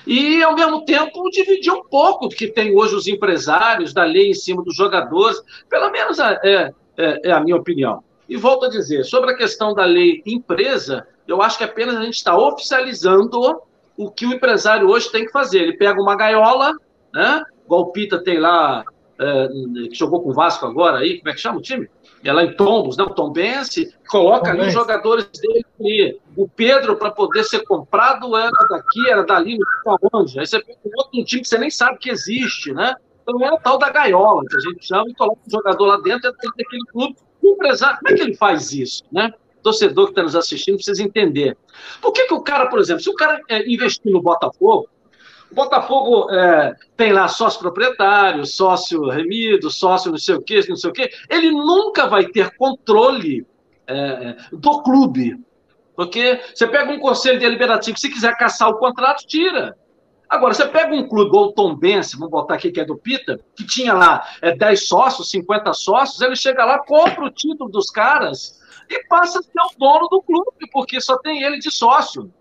E, ao mesmo tempo, dividir um pouco do que tem hoje os empresários, da lei em cima dos jogadores, pelo menos é, é, é, a minha opinião. E volto a dizer, sobre a questão da lei empresa, eu acho que apenas a gente está oficializando o que o empresário hoje tem que fazer. Ele pega uma gaiola, né? igual o Pita tem lá, é, que jogou com o Vasco agora aí, como é que chama o time? É lá em Tombos, né? o Tom Bense, coloca ali os jogadores dele ali. O Pedro, para poder ser comprado, era daqui, era dali, não sei onde. Aí você pega um outro time que você nem sabe que existe, né? Então é o tal da gaiola, que a gente chama, e coloca o jogador lá dentro, dentro daquele clube. O empresário, como é que ele faz isso, né? Torcedor que está nos assistindo precisa entender. Por que, que o cara, por exemplo, se o cara é, investir no Botafogo, Botafogo é, tem lá sócio proprietário, sócio remido, sócio não sei o quê, não sei o quê. Ele nunca vai ter controle é, do clube. Porque você pega um conselho deliberativo, se quiser caçar o contrato, tira. Agora, você pega um clube ou o Tom Bense, vamos botar aqui que é do Pita, que tinha lá é, 10 sócios, 50 sócios, ele chega lá, compra o título dos caras e passa a ser o dono do clube, porque só tem ele de sócio.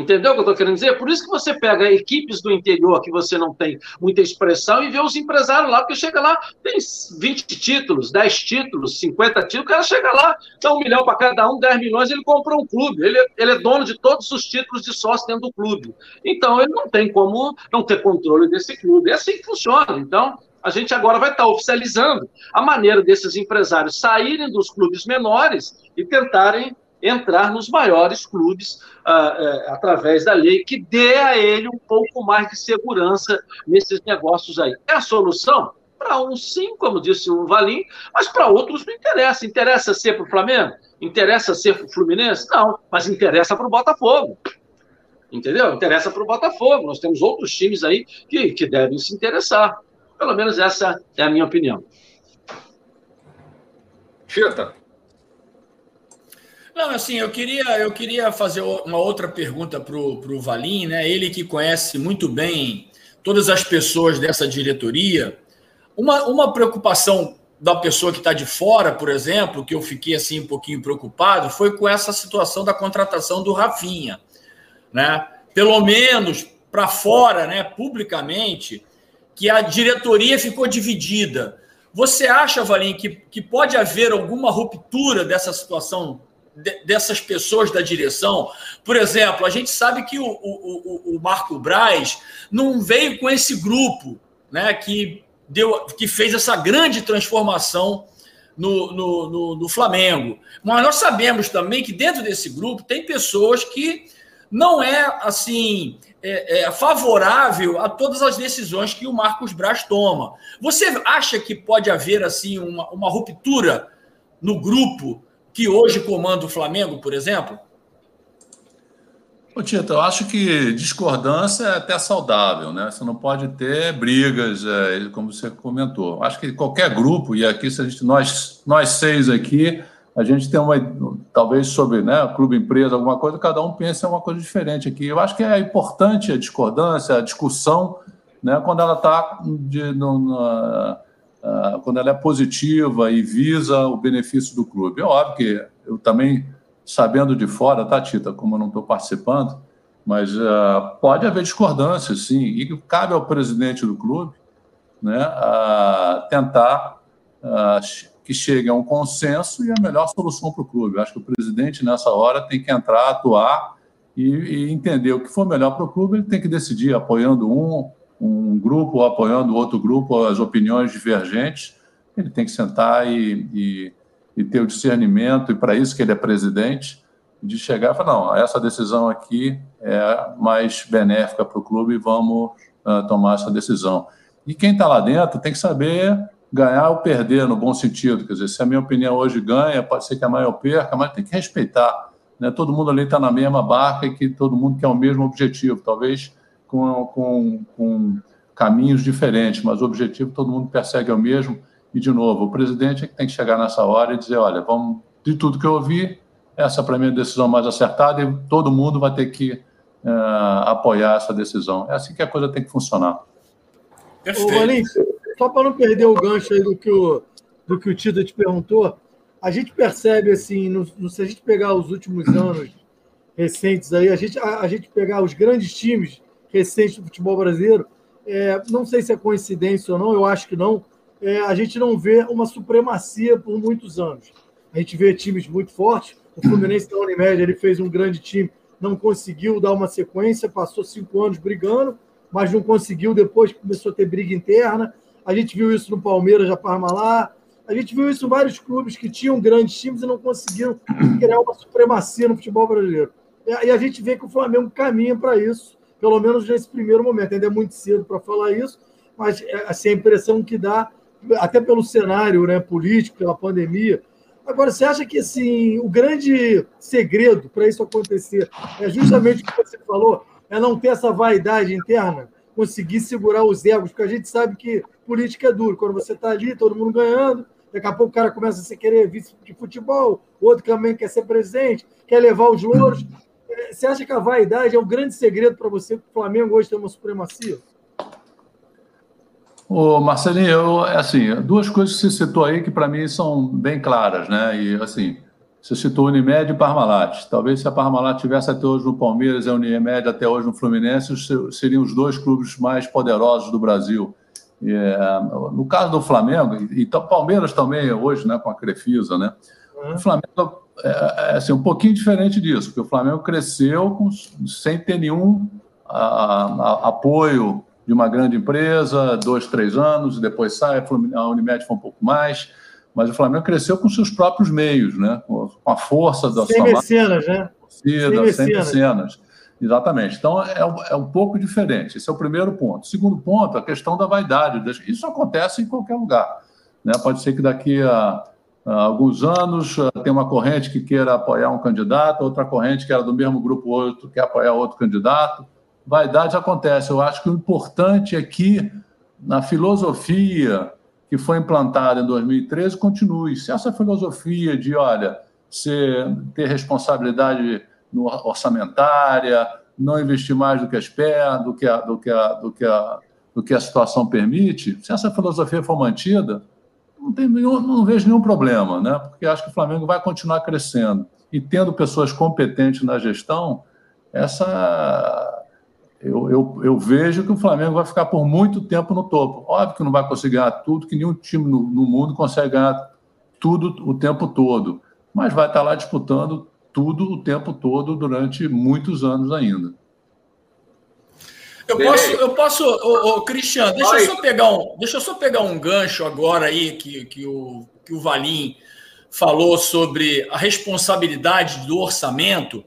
Entendeu o que eu estou querendo dizer? Por isso que você pega equipes do interior que você não tem muita expressão e vê os empresários lá, porque chega lá, tem 20 títulos, 10 títulos, 50 títulos, o cara chega lá, dá um milhão para cada um, 10 milhões, ele comprou um clube. Ele, ele é dono de todos os títulos de sócio dentro do clube. Então, ele não tem como não ter controle desse clube. É assim que funciona. Então, a gente agora vai estar oficializando a maneira desses empresários saírem dos clubes menores e tentarem entrar nos maiores clubes uh, uh, através da lei, que dê a ele um pouco mais de segurança nesses negócios aí. É a solução? Para uns sim, como disse o Valim, mas para outros não interessa. Interessa ser para o Flamengo? Interessa ser para o Fluminense? Não, mas interessa para o Botafogo. Entendeu? Interessa para o Botafogo. Nós temos outros times aí que, que devem se interessar. Pelo menos essa é a minha opinião. Chita. Não, assim, eu queria, eu queria fazer uma outra pergunta para o Valim, né? Ele que conhece muito bem todas as pessoas dessa diretoria. Uma, uma preocupação da pessoa que está de fora, por exemplo, que eu fiquei assim um pouquinho preocupado, foi com essa situação da contratação do Rafinha, né? Pelo menos para fora, né, publicamente, que a diretoria ficou dividida. Você acha, Valim, que, que pode haver alguma ruptura dessa situação, de, dessas pessoas da direção? Por exemplo, a gente sabe que o, o, o Marco Braz não veio com esse grupo né, que deu, que fez essa grande transformação no, no, no, no, Flamengo. Mas nós sabemos também que dentro desse grupo tem pessoas que não é assim é, é, favorável a todas as decisões que o Marcos Braz toma. Você acha que pode haver assim uma, uma ruptura no grupo que hoje comanda o Flamengo, por exemplo? Ô, Tito, eu acho que discordância é até saudável, né? Você não pode ter brigas, é, como você comentou. Acho que qualquer grupo, e aqui se a gente, nós, nós seis aqui, a gente tem uma, talvez sobre né, clube empresa, alguma coisa, cada um pensa em uma coisa diferente aqui. Eu acho que é importante a discordância, a discussão, né, quando ela está uh, quando ela é positiva e visa o benefício do clube. É óbvio que eu também sabendo de fora, tá, Tita, como eu não estou participando, mas uh, pode haver discordância, sim, e cabe ao presidente do clube né, uh, tentar uh, que chegue a um consenso e a melhor solução para o clube. Eu acho que o presidente, nessa hora, tem que entrar, atuar e, e entender o que for melhor para o clube, ele tem que decidir, apoiando um, um grupo apoiando outro grupo, as opiniões divergentes, ele tem que sentar e, e e ter o discernimento, e para isso que ele é presidente, de chegar e falar: não, essa decisão aqui é mais benéfica para o clube vamos uh, tomar essa decisão. E quem está lá dentro tem que saber ganhar ou perder no bom sentido. Quer dizer, se a minha opinião hoje ganha, pode ser que amanhã eu perca, mas tem que respeitar. Né? Todo mundo ali está na mesma barca e que todo mundo quer o mesmo objetivo, talvez com, com, com caminhos diferentes, mas o objetivo todo mundo persegue o mesmo e, de novo, o presidente é que tem que chegar nessa hora e dizer: olha, vamos, de tudo que eu ouvi, essa para mim é a decisão mais acertada e todo mundo vai ter que uh, apoiar essa decisão. É assim que a coisa tem que funcionar. Ô, Valência, só para não perder o gancho aí do que o, do que o Tito te perguntou, a gente percebe, assim, no, no, se a gente pegar os últimos anos recentes aí, a gente, a, a gente pegar os grandes times recentes do futebol brasileiro, é, não sei se é coincidência ou não, eu acho que não, é, a gente não vê uma supremacia por muitos anos. A gente vê times muito fortes. O Fluminense da Unimed ele fez um grande time, não conseguiu dar uma sequência, passou cinco anos brigando, mas não conseguiu. Depois começou a ter briga interna. A gente viu isso no Palmeiras, já Parmalat. A gente viu isso em vários clubes que tinham grandes times e não conseguiram criar uma supremacia no futebol brasileiro. E a gente vê que o Flamengo caminha para isso, pelo menos nesse primeiro momento. Ainda é muito cedo para falar isso, mas é, assim, a impressão que dá até pelo cenário né, político, pela pandemia. Agora, você acha que assim, o grande segredo para isso acontecer é justamente o que você falou, é não ter essa vaidade interna, conseguir segurar os egos, porque a gente sabe que política é duro. Quando você está ali, todo mundo ganhando, daqui a pouco o cara começa a se querer vice de futebol, outro também quer ser presidente, quer levar os louros. Você acha que a vaidade é o grande segredo para você que o Flamengo hoje tem uma supremacia? Ô, Marcelinho, eu, assim, duas coisas que você citou aí que para mim são bem claras, né? E assim, você citou Unimed e Parmalat. Talvez se a Parmalat tivesse até hoje no Palmeiras e a Unimed até hoje no Fluminense, seriam os dois clubes mais poderosos do Brasil. E, é, no caso do Flamengo, e, e Palmeiras também hoje, né, com a Crefisa, né? Uhum. O Flamengo é, é, assim, um pouquinho diferente disso, porque o Flamengo cresceu com, sem ter nenhum a, a, apoio de uma grande empresa, dois, três anos, e depois sai, a Unimed foi um pouco mais, mas o Flamengo cresceu com seus próprios meios, né? com a força da sem sua mecenas, né? Torcida, sem mecenas. Exatamente. Então, é, é um pouco diferente. Esse é o primeiro ponto. Segundo ponto, a questão da vaidade. Isso acontece em qualquer lugar. Né? Pode ser que daqui a, a alguns anos uh, tenha uma corrente que queira apoiar um candidato, outra corrente que era do mesmo grupo outro quer apoiar outro candidato vaidade acontece. Eu acho que o importante é que, na filosofia que foi implantada em 2013, continue. Se essa filosofia de, olha, ser, ter responsabilidade orçamentária, não investir mais do que as pernas, do que do que a, do que a, do que a situação permite, se essa filosofia for mantida, não, tem nenhum, não vejo nenhum problema, né? porque acho que o Flamengo vai continuar crescendo. E tendo pessoas competentes na gestão, essa eu, eu, eu, vejo que o Flamengo vai ficar por muito tempo no topo. Óbvio que não vai conseguir ganhar tudo, que nenhum time no, no mundo consegue ganhar tudo o tempo todo, mas vai estar lá disputando tudo o tempo todo durante muitos anos ainda. Eu posso, eu posso, ô, ô, Cristiano, deixa eu, só pegar um, deixa eu só pegar um gancho agora aí que, que, o, que o Valim falou sobre a responsabilidade do orçamento.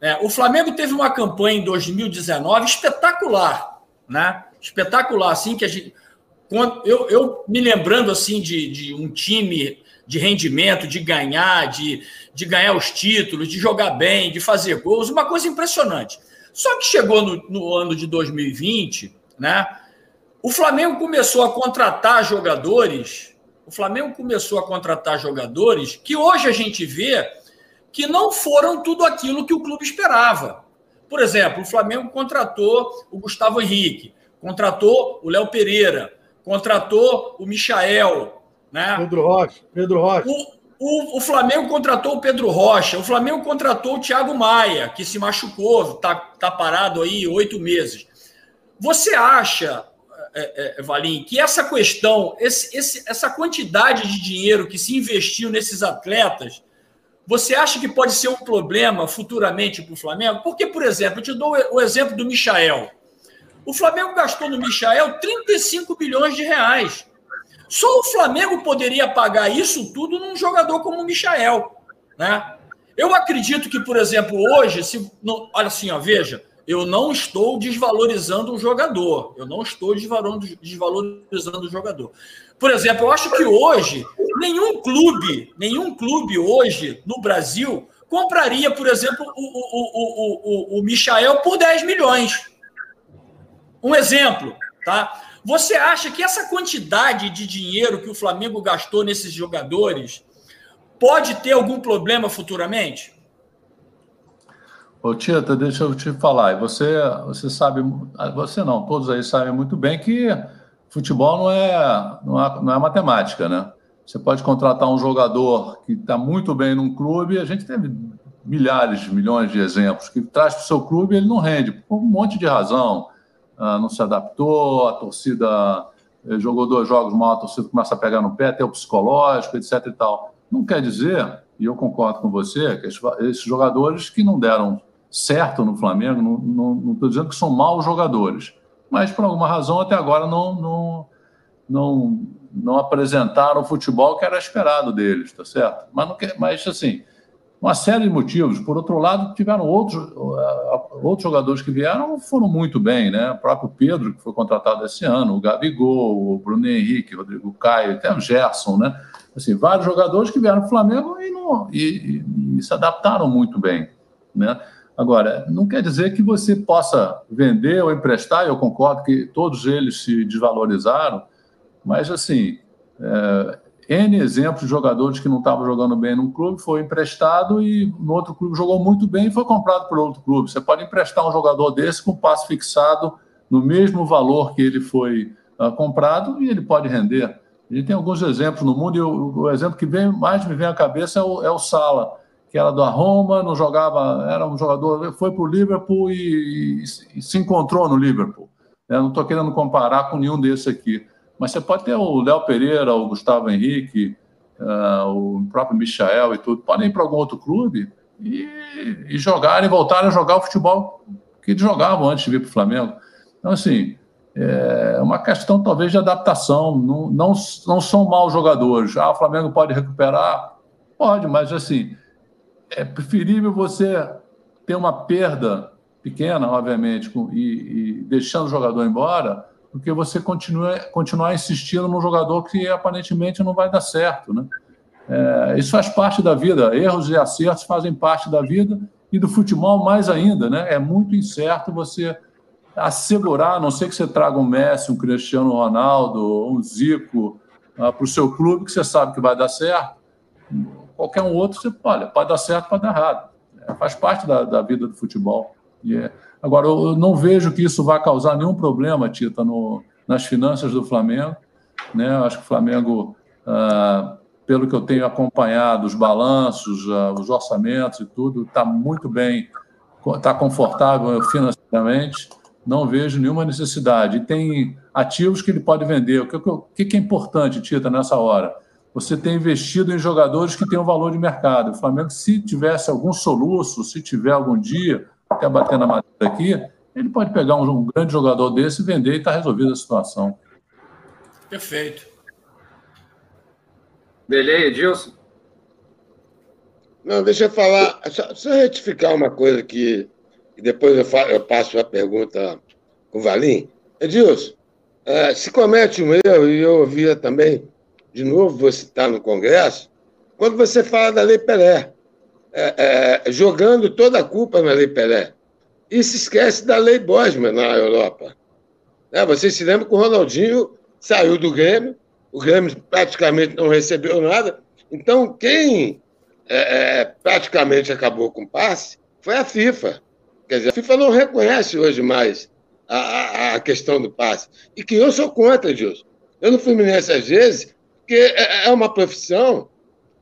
É, o Flamengo teve uma campanha em 2019 espetacular, né? Espetacular, assim, que a gente. Eu, eu me lembrando assim de, de um time de rendimento, de ganhar, de, de ganhar os títulos, de jogar bem, de fazer gols, uma coisa impressionante. Só que chegou no, no ano de 2020, né? O Flamengo começou a contratar jogadores. O Flamengo começou a contratar jogadores que hoje a gente vê que não foram tudo aquilo que o clube esperava. Por exemplo, o Flamengo contratou o Gustavo Henrique, contratou o Léo Pereira, contratou o Michael, né? Pedro Rocha. Pedro Rocha. O, o, o, Flamengo contratou o Pedro Rocha, o Flamengo contratou o Thiago Maia, que se machucou, está tá parado aí oito meses. Você acha, é, é, Valim, que essa questão, esse, esse, essa quantidade de dinheiro que se investiu nesses atletas, você acha que pode ser um problema futuramente para o Flamengo? Porque, por exemplo, eu te dou o exemplo do Michael. O Flamengo gastou no Michael 35 bilhões de reais. Só o Flamengo poderia pagar isso tudo num jogador como o Michael. Né? Eu acredito que, por exemplo, hoje, se, não, olha assim, ó, veja, eu não estou desvalorizando o jogador. Eu não estou desvalorizando o jogador. Por exemplo, eu acho que hoje nenhum clube, nenhum clube hoje no Brasil compraria, por exemplo, o, o, o, o, o Michael por 10 milhões. Um exemplo, tá? Você acha que essa quantidade de dinheiro que o Flamengo gastou nesses jogadores pode ter algum problema futuramente? Ô, Tita, deixa eu te falar. Você, você sabe, você não, todos aí sabem muito bem que futebol não é, não é, não é matemática, né? Você pode contratar um jogador que está muito bem num clube, a gente teve milhares, milhões de exemplos, que traz para o seu clube e ele não rende, por um monte de razão. Ah, não se adaptou, a torcida eh, jogou dois jogos mal, a torcida começa a pegar no pé, tem o psicológico, etc. e tal. Não quer dizer, e eu concordo com você, que esses jogadores que não deram certo no Flamengo, não estou dizendo que são maus jogadores, mas por alguma razão até agora não, não, não, não apresentaram o futebol que era esperado deles, tá certo? Mas, não mas assim, uma série de motivos. Por outro lado, tiveram outros, outros jogadores que vieram foram muito bem, né? O próprio Pedro, que foi contratado esse ano, o Gabigol, o Bruno Henrique, o Rodrigo Caio, até o Gerson, né? Assim, vários jogadores que vieram para o Flamengo e, não, e, e, e se adaptaram muito bem, né? Agora, não quer dizer que você possa vender ou emprestar, eu concordo que todos eles se desvalorizaram, mas assim, é, N exemplos de jogadores que não estavam jogando bem num clube, foi emprestado e no outro clube jogou muito bem e foi comprado por outro clube. Você pode emprestar um jogador desse com passe fixado no mesmo valor que ele foi uh, comprado e ele pode render. A gente tem alguns exemplos no mundo e o, o exemplo que vem, mais me vem à cabeça é o, é o Sala, que era da Roma, não jogava, era um jogador, foi para o Liverpool e, e, e, se encontrou no Liverpool. Eu não estou querendo comparar com nenhum desses aqui. Mas você pode ter o Léo Pereira, o Gustavo Henrique, uh, o próprio Michael e tudo, podem ir para algum outro clube e, e jogarem, voltarem a jogar o futebol que jogavam antes de vir para o Flamengo. Então, assim, é uma questão talvez de adaptação. Não, não, não são maus jogadores. Ah, o Flamengo pode recuperar? Pode, mas assim, é preferível você ter uma perda pequena, obviamente, e, e deixando o jogador embora, porque você continua continuar insistindo num jogador que aparentemente não vai dar certo, né? É, isso faz parte da vida, erros e acertos fazem parte da vida e do futebol mais ainda, né? É muito incerto você assegurar, a não sei que você traga um Messi, um Cristiano Ronaldo, um Zico uh, para o seu clube que você sabe que vai dar certo. Qualquer um outro, você olha, pode dar certo, pode dar errado. É, faz parte da, da vida do futebol. E é, Agora, eu não vejo que isso vai causar nenhum problema, Tita, no, nas finanças do Flamengo. Né? Acho que o Flamengo uh, pelo que eu tenho acompanhado, os balanços, uh, os orçamentos e tudo, está muito bem, está confortável financeiramente, não vejo nenhuma necessidade. E tem ativos que ele pode vender. O que, o que é importante, Tita, nessa hora? Você tem investido em jogadores que têm um valor de mercado. O Flamengo, se tivesse algum soluço, se tiver algum dia, até bater na madeira aqui, ele pode pegar um, um grande jogador desse, vender e está resolvida a situação. Perfeito. Beleza, Edilson? Não, deixa eu falar, só, só retificar uma coisa que e depois eu, faço, eu passo a pergunta com o Valim. Edilson, é, se comete um erro, e eu ouvia também, de novo, vou citar no Congresso, quando você fala da Lei Pelé, é, é, jogando toda a culpa na Lei Pelé, e se esquece da Lei Bosman na Europa. É, você se lembra que o Ronaldinho saiu do Grêmio, o Grêmio praticamente não recebeu nada, então quem é, é, praticamente acabou com o passe foi a FIFA. Quer dizer, a FIFA não reconhece hoje mais a, a, a questão do passe. E que eu sou contra disso. Eu no Fluminense, às vezes, que é, é uma profissão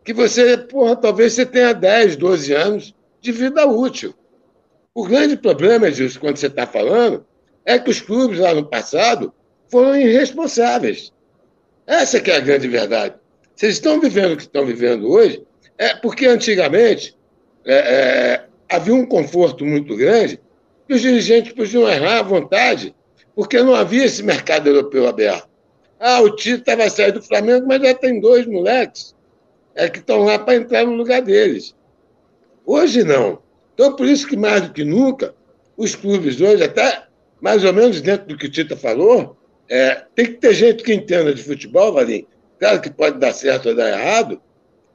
que você, porra, talvez você tenha 10, 12 anos de vida útil. O grande problema, disso, quando você está falando, é que os clubes lá no passado foram irresponsáveis. Essa que é a grande verdade. Vocês estão vivendo o que estão vivendo hoje, é porque antigamente é, é, havia um conforto muito grande que os dirigentes podiam errar à vontade, porque não havia esse mercado europeu aberto. Ah, o Tito estava saindo do Flamengo, mas já tem dois moleques é, que estão lá para entrar no lugar deles. Hoje não. Então, por isso que mais do que nunca, os clubes hoje, até mais ou menos dentro do que o Tita falou, é, tem que ter gente que entenda de futebol, Valim. Claro que pode dar certo ou dar errado,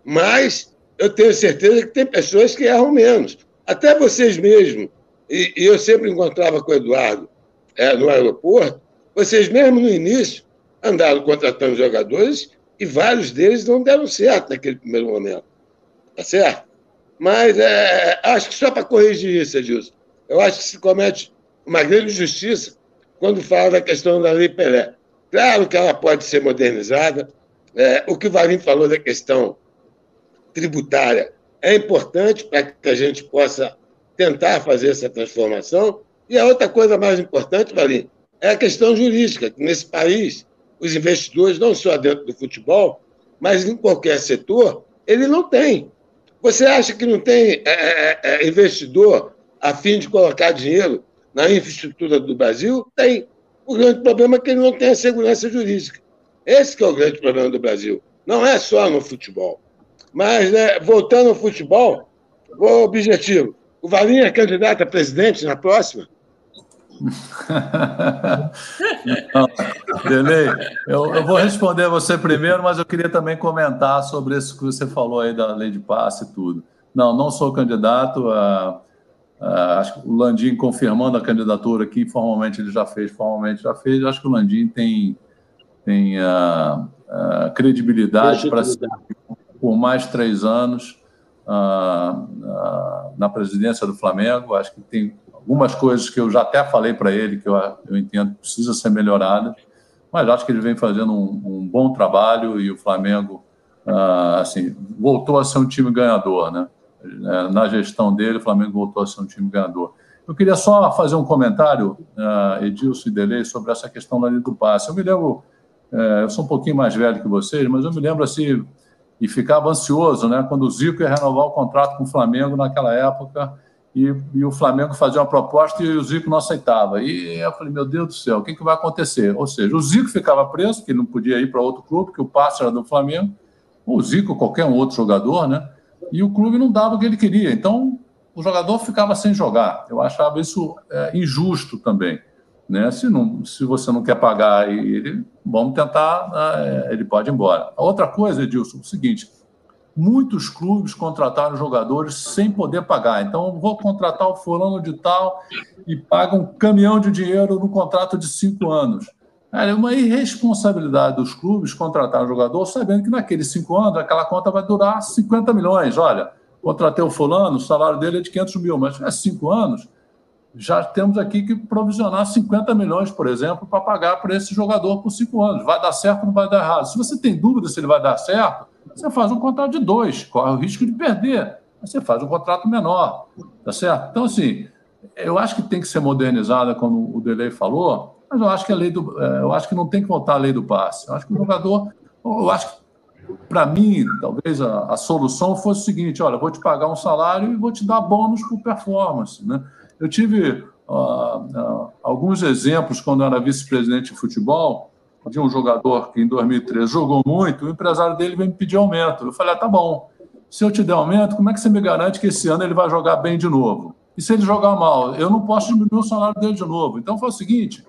mas eu tenho certeza que tem pessoas que erram menos. Até vocês mesmos, e, e eu sempre encontrava com o Eduardo é, no aeroporto, vocês mesmo no início andaram contratando jogadores e vários deles não deram certo naquele primeiro momento. Tá certo? Mas é, acho que só para corrigir isso, Edilson, eu acho que se comete uma grande justiça quando fala da questão da Lei Pelé. Claro que ela pode ser modernizada. É, o que o Valim falou da questão tributária é importante para que a gente possa tentar fazer essa transformação. E a outra coisa mais importante, Valim, é a questão jurídica, que nesse país, os investidores, não só dentro do futebol, mas em qualquer setor, ele não tem. Você acha que não tem é, é, é investidor a fim de colocar dinheiro na infraestrutura do Brasil? Tem. O grande problema é que ele não tem a segurança jurídica. Esse é o grande problema do Brasil. Não é só no futebol. Mas, né, voltando ao futebol, o objetivo. O Valinho é candidato a presidente na próxima? Delei, eu, eu, vou responder você primeiro, mas eu queria também comentar sobre isso que você falou aí da lei de passe e tudo. Não, não sou candidato. A, a, acho que o Landim confirmando a candidatura aqui, formalmente ele já fez, formalmente já fez. Acho que o Landim tem, tem a, a credibilidade para ser por mais três anos na presidência do Flamengo. Acho que tem algumas coisas que eu já até falei para ele que eu, eu entendo que precisa ser melhorada, mas acho que ele vem fazendo um, um bom trabalho e o Flamengo uh, assim voltou a ser um time ganhador, né? É, na gestão dele, o Flamengo voltou a ser um time ganhador. Eu queria só fazer um comentário, uh, Edilson e Delei, sobre essa questão linha do passe. Eu me lembro, uh, eu sou um pouquinho mais velho que vocês, mas eu me lembro assim, e ficava ansioso, né? Quando o Zico ia renovar o contrato com o Flamengo naquela época e, e, o Flamengo fazia uma proposta e o Zico não aceitava. E eu falei, meu Deus do céu, o que, que vai acontecer? Ou seja, o Zico ficava preso, que não podia ir para outro clube, que o passe era do Flamengo, o Zico, qualquer um outro jogador, né? E o clube não dava o que ele queria. Então, o jogador ficava sem jogar. Eu achava isso é, injusto também. Né? Se, não, se você não quer pagar ele, vamos tentar, é, ele pode ir embora. Outra coisa, Edilson, é o seguinte: muitos clubes contrataram jogadores sem poder pagar. Então, vou contratar o fulano de tal e paga um caminhão de dinheiro no contrato de cinco anos. É uma irresponsabilidade dos clubes contratar um jogador sabendo que naqueles cinco anos aquela conta vai durar 50 milhões. Olha, contratei o fulano, o salário dele é de 500 mil, mas é cinco anos já temos aqui que provisionar 50 milhões, por exemplo, para pagar para esse jogador por cinco anos. Vai dar certo ou não vai dar errado? Se você tem dúvida se ele vai dar certo, você faz um contrato de dois, corre o risco de perder. Você faz um contrato menor, tá certo? Então, assim, eu acho que tem que ser modernizada, como o Delay falou, mas eu acho que a lei do, é, eu acho que não tem que voltar a lei do passe. Eu acho que o jogador, eu acho que para mim, talvez a, a, solução fosse o seguinte: olha, vou te pagar um salário e vou te dar bônus por performance. Né? Eu tive uh, uh, alguns exemplos quando era vice-presidente de futebol de um jogador que em 2013 jogou muito, o empresário dele veio me pedir aumento. Eu falei: ah, tá bom. Se eu te der aumento, como é que você me garante que esse ano ele vai jogar bem de novo? E se ele jogar mal, eu não posso diminuir o salário dele de novo. Então foi o seguinte: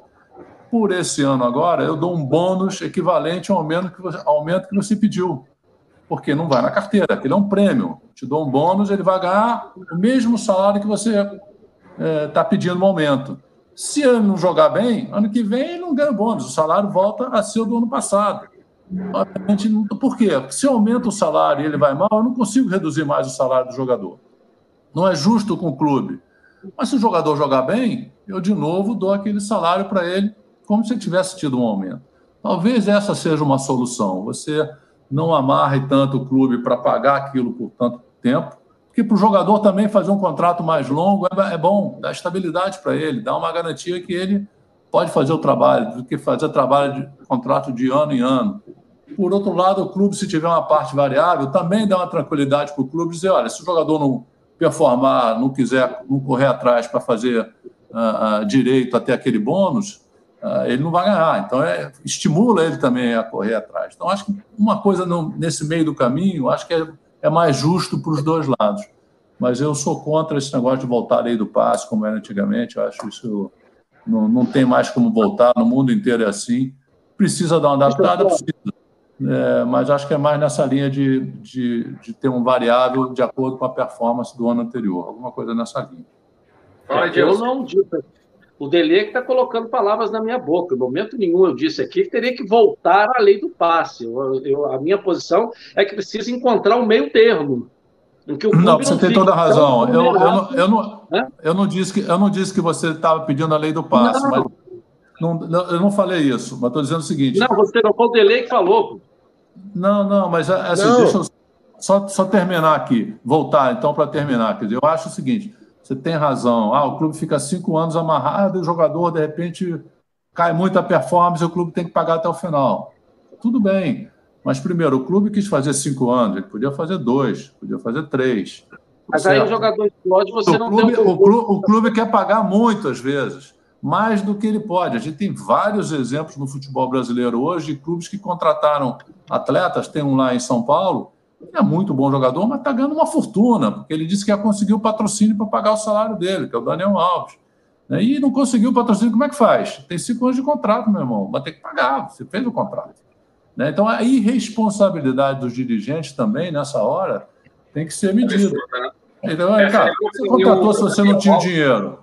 por esse ano agora, eu dou um bônus equivalente ao aumento que você, aumento que você pediu. Porque não vai na carteira, aquele é um prêmio. Te dou um bônus, ele vai ganhar o mesmo salário que você está tá pedindo no aumento. Se ele não jogar bem, ano que vem ele não ganha bônus, o salário volta a ser o do ano passado. Obviamente, por quê? Porque se eu aumento o salário e ele vai mal, eu não consigo reduzir mais o salário do jogador. Não é justo com o clube. Mas se o jogador jogar bem, eu de novo dou aquele salário para ele como se tivesse tido um aumento. Talvez essa seja uma solução. Você não amarre tanto o clube para pagar aquilo por tanto tempo, porque para o jogador também fazer um contrato mais longo é, é bom, dá estabilidade para ele, dá uma garantia que ele pode fazer o trabalho, do que fazer trabalho de contrato de ano em ano. Por outro lado, o clube, se tiver uma parte variável, também dá uma tranquilidade para o clube dizer: olha, se o jogador não performar, não quiser, não correr atrás para fazer uh, uh, direito até aquele bônus, ah, ele não vai ganhar. Então, é, estimula ele também a correr atrás. Então, acho que uma coisa nesse meio do caminho, acho que é, é mais justo para os dois lados. Mas eu sou contra esse negócio de voltar à lei do passe, como era antigamente. Eu acho isso não, não tem mais como voltar. No mundo inteiro é assim. Precisa dar uma adaptada, precisa. É, mas acho que é mais nessa linha de, de, de, ter um variável de acordo com a performance do ano anterior. Alguma coisa nessa linha. eu não digo o Dele que está colocando palavras na minha boca. Em momento nenhum eu disse aqui que teria que voltar à lei do passe. Eu, eu, a minha posição é que precisa encontrar um meio termo. não, você não tem toda a razão. Eu, eu, não, eu, não, eu, não disse que, eu não disse que você estava pedindo a lei do passe, não. mas não, não, eu não falei isso, mas estou dizendo o seguinte. Não, você não foi o Dele que falou. Não, não, mas assim, deixa eu só, só terminar aqui, voltar então para terminar. Quer dizer, eu acho o seguinte: você tem razão. Ah, o clube fica cinco anos amarrado e o jogador, de repente, cai muito a performance e o clube tem que pagar até o final. Tudo bem. Mas, primeiro, o clube quis fazer cinco anos, ele podia fazer dois, podia fazer três. Mas certo? aí o jogador explode, você o não clube, tem o, clube, o clube quer pagar muitas vezes, mais do que ele pode. A gente tem vários exemplos no futebol brasileiro hoje de clubes que contrataram atletas, tem um lá em São Paulo, ele é muito bom jogador, mas está ganhando uma fortuna, porque ele disse que ia conseguir o patrocínio para pagar o salário dele, que é o Daniel Alves. Né? E não conseguiu o patrocínio, como é que faz? Tem cinco anos de contrato, meu irmão, vai ter que pagar, você fez o contrato. Né? Então, a irresponsabilidade dos dirigentes também, nessa hora, tem que ser medida. Então, cara, você contratou se você não tinha dinheiro.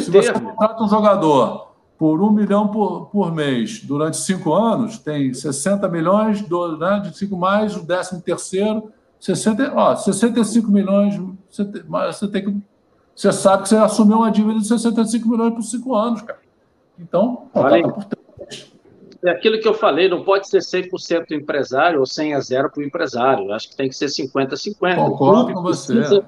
Se você contrata um jogador por um milhão por, por mês durante cinco anos, tem 60 milhões de cinco mais o décimo terceiro, 60, ó, 65 milhões, você, tem, você tem que. Você sabe que você assumiu uma dívida de 65 milhões por cinco anos, cara. Então, vale. tá por é aquilo que eu falei, não pode ser 100% empresário ou 100 a 0 para o empresário. Acho que tem que ser 50-50. Concordo com você. Precisa,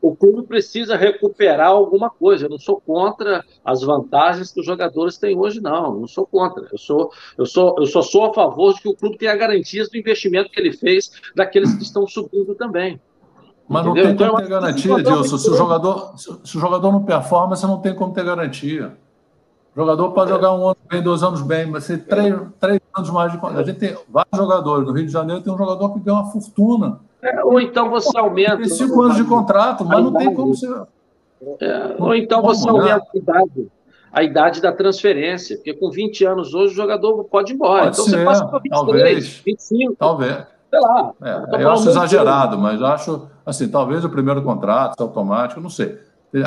o clube precisa recuperar alguma coisa. Eu não sou contra as vantagens que os jogadores têm hoje, não. Eu não sou contra. Eu, sou, eu, sou, eu só sou a favor de que o clube tenha garantias do investimento que ele fez daqueles que estão subindo também. Mas Entendeu? não tem como então, ter garantia, Dilson. Se o, jogador, se o jogador não performa, você não tem como ter garantia. O jogador pode jogar um ano bem, dois anos bem, mas ser três, três anos mais de A gente tem vários jogadores. No Rio de Janeiro tem um jogador que ganha uma fortuna. É, ou então você aumenta. Tem cinco anos de contrato, mas não tem como ser. É, ou então você né? aumenta a idade, a idade da transferência, porque com 20 anos hoje o jogador pode ir embora. Pode então ser, você passa para 23, talvez, 25. Talvez. Sei lá. É, eu acho exagerado, mas acho assim, talvez o primeiro contrato automático, não sei.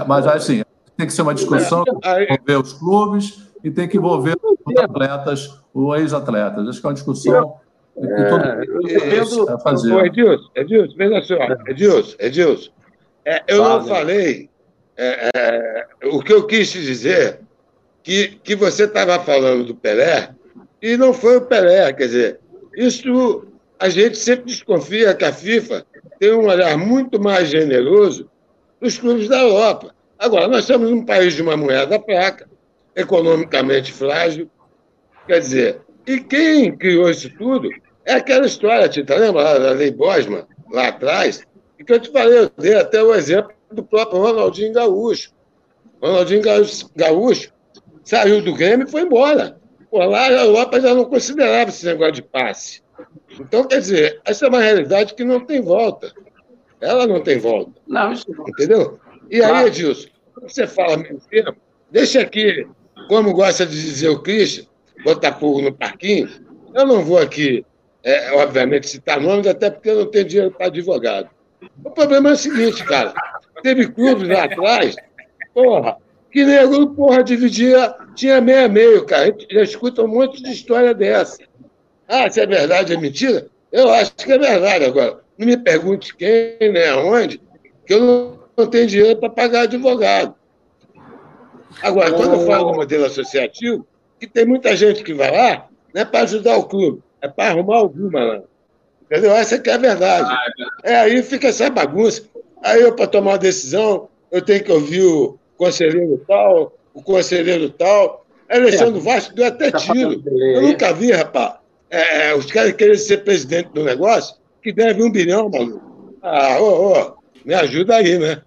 Mas assim, tem que ser uma discussão que envolver os clubes e tem que envolver os atletas, os ex-atletas. Acho que é uma discussão que todo é, mundo é, fazer. Edilson, Edilson, veja só, Edilson, Edilson. É, eu não falei, é, é, o que eu quis te dizer que, que você estava falando do Pelé e não foi o Pelé, quer dizer, isso a gente sempre desconfia que a FIFA tem um olhar muito mais generoso dos clubes da Europa. Agora, nós estamos num país de uma moeda fraca, economicamente frágil, quer dizer, e quem criou isso tudo é aquela história, Tita, lembra da Lei Bosman, lá atrás, e que eu te falei, eu dei até o exemplo do próprio Ronaldinho Gaúcho. Ronaldinho Gaúcho saiu do Grêmio e foi embora. Por lá a Europa já não considerava esse negócio de passe. Então, quer dizer, essa é uma realidade que não tem volta. Ela não tem volta. Não, isso não. Entendeu? E aí, Edilson, você fala mesmo deixa aqui, como gosta de dizer o Christian, botar fogo no parquinho, eu não vou aqui, é, obviamente, citar nomes, até porque eu não tenho dinheiro para advogado. O problema é o seguinte, cara. Teve clubes lá atrás, porra, que negro, porra, dividia, tinha meia-meio, cara. A gente já escuta um monte de história dessa. Ah, se é verdade, é mentira? Eu acho que é verdade. Agora, não me pergunte quem, nem aonde, que eu não, não tenho dinheiro para pagar advogado. Agora, quando eu falo do modelo associativo, que tem muita gente que vai lá, não é para ajudar o clube, é para arrumar alguma lá. Entendeu? Essa que é a verdade. Ah, é, aí fica essa bagunça. Aí eu, para tomar uma decisão, eu tenho que ouvir o conselheiro tal, o conselheiro tal. Alexandre é. Vasco deu até tá tiro. Eu nunca vi, rapaz. É, é, os caras querem ser presidente do negócio, que deve um bilhão, maluco. Ah, ô, ô, me ajuda aí, né?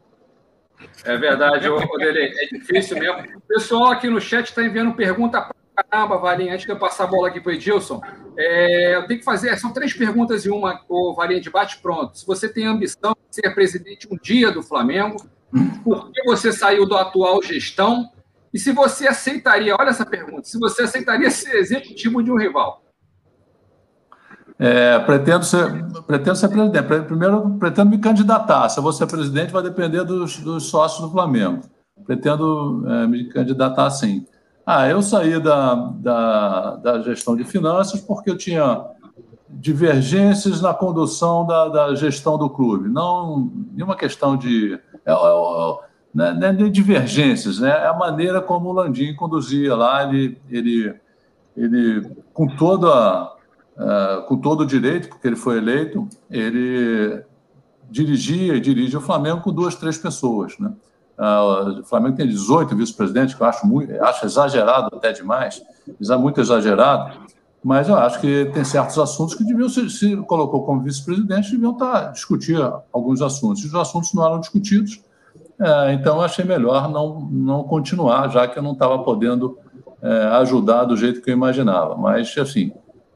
É verdade, ô, ô Dele, é difícil mesmo. O pessoal aqui no chat está enviando pergunta pra caramba, Valinha. Antes de eu passar a bola aqui para o Edilson, é, eu tenho que fazer. São três perguntas e uma, o Valinha de bate pronto. Se você tem ambição de ser presidente um dia do Flamengo, por que você saiu da atual gestão? E se você aceitaria, olha essa pergunta, se você aceitaria ser executivo de um rival? É, pretendo, ser, pretendo ser presidente. Primeiro, pretendo me candidatar. Se eu vou ser presidente, vai depender dos, dos sócios do Flamengo. Pretendo é, me candidatar sim. Ah, eu saí da, da, da, gestão de finanças porque eu tinha divergências na condução da, da gestão do clube. Não nenhuma questão de. É, é, é, não é de divergências, né? é a maneira como o Landim conduzia lá. Ele, ele, ele com toda uh, com todo o direito, porque ele foi eleito, ele dirigia e dirige o Flamengo com duas, três pessoas. Né? Uh, o Flamengo tem 18 vice-presidentes, que eu acho, muito, acho exagerado até demais, muito exagerado, mas eu acho que tem certos assuntos que deviam, se, se colocou como vice-presidente, deviam estar, tá, discutir alguns assuntos. E os assuntos não eram discutidos, uh, então eu achei melhor não, não continuar, já que eu não estava podendo uh, ajudar do jeito que eu imaginava. Mas, assim,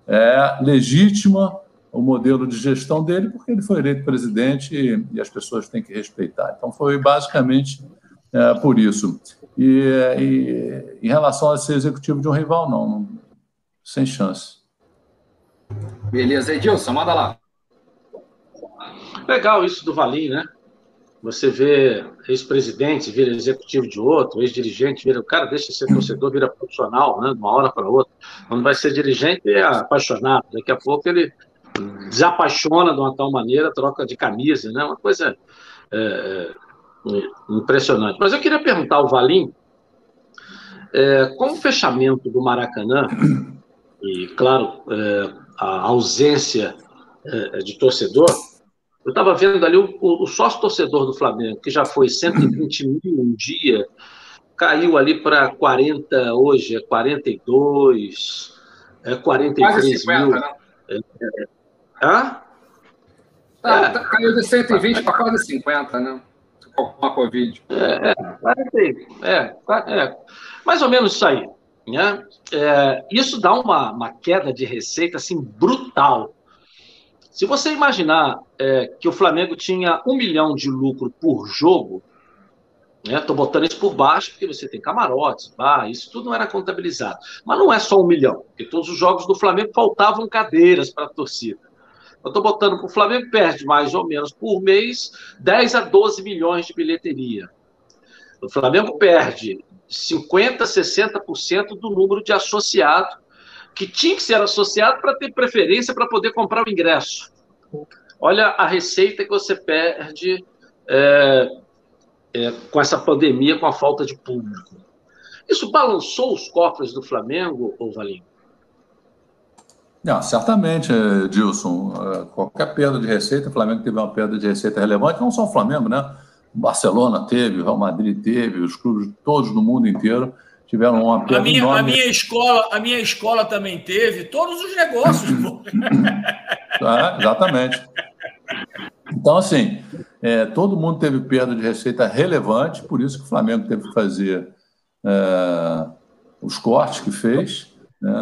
é legítima o modelo de gestão dele, porque ele foi eleito presidente e, e as pessoas têm que respeitar. Então, foi basicamente é, por isso. E, e, em relação a ser executivo de um rival, não, não sem chance. Beleza, Edilson, manda lá. Legal isso do Valim, né? Você vê ex-presidente vira executivo de outro, ex-dirigente vira. O cara deixa de ser torcedor, vira profissional, né? De uma hora para outra. Quando vai ser dirigente, é apaixonado. Daqui a pouco ele desapaixona de uma tal maneira, troca de camisa, né? Uma coisa é, é, impressionante. Mas eu queria perguntar ao Valim, é, com o fechamento do Maracanã, e, claro, é, a ausência é, de torcedor, eu estava vendo ali o, o, sócio torcedor do Flamengo, que já foi 120 mil um dia, caiu ali para 40 hoje, é 42, é 43 50, mil. Né? É, é, hã? Tá, é. tá, caiu de 120 para quase 50, né? Com a Covid. É, é, é, é, mais ou menos isso aí. Né? É, isso dá uma, uma queda de receita assim brutal se você imaginar é, que o Flamengo tinha um milhão de lucro por jogo, Estou né, botando isso por baixo, porque você tem camarotes, bar, isso tudo não era contabilizado. Mas não é só um milhão, porque todos os jogos do Flamengo faltavam cadeiras para a torcida. Eu estou botando para o Flamengo perde mais ou menos por mês 10 a 12 milhões de bilheteria. O Flamengo perde 50%, 60% do número de associados que tinha que ser associado para ter preferência para poder comprar o ingresso. Olha a receita que você perde é, é, com essa pandemia, com a falta de público. Isso balançou os cofres do Flamengo, ou Valinho? Não, certamente, Dilson. É, qualquer perda de receita, o Flamengo teve uma perda de receita relevante, não só o Flamengo, né? O Barcelona teve, o Real Madrid teve, os clubes todos no mundo inteiro tiveram uma perda a minha, enorme. A minha, escola, a minha escola também teve, todos os negócios. é, exatamente. Então, assim, é, todo mundo teve perda de receita relevante, por isso que o Flamengo teve que fazer é, os cortes que fez, né,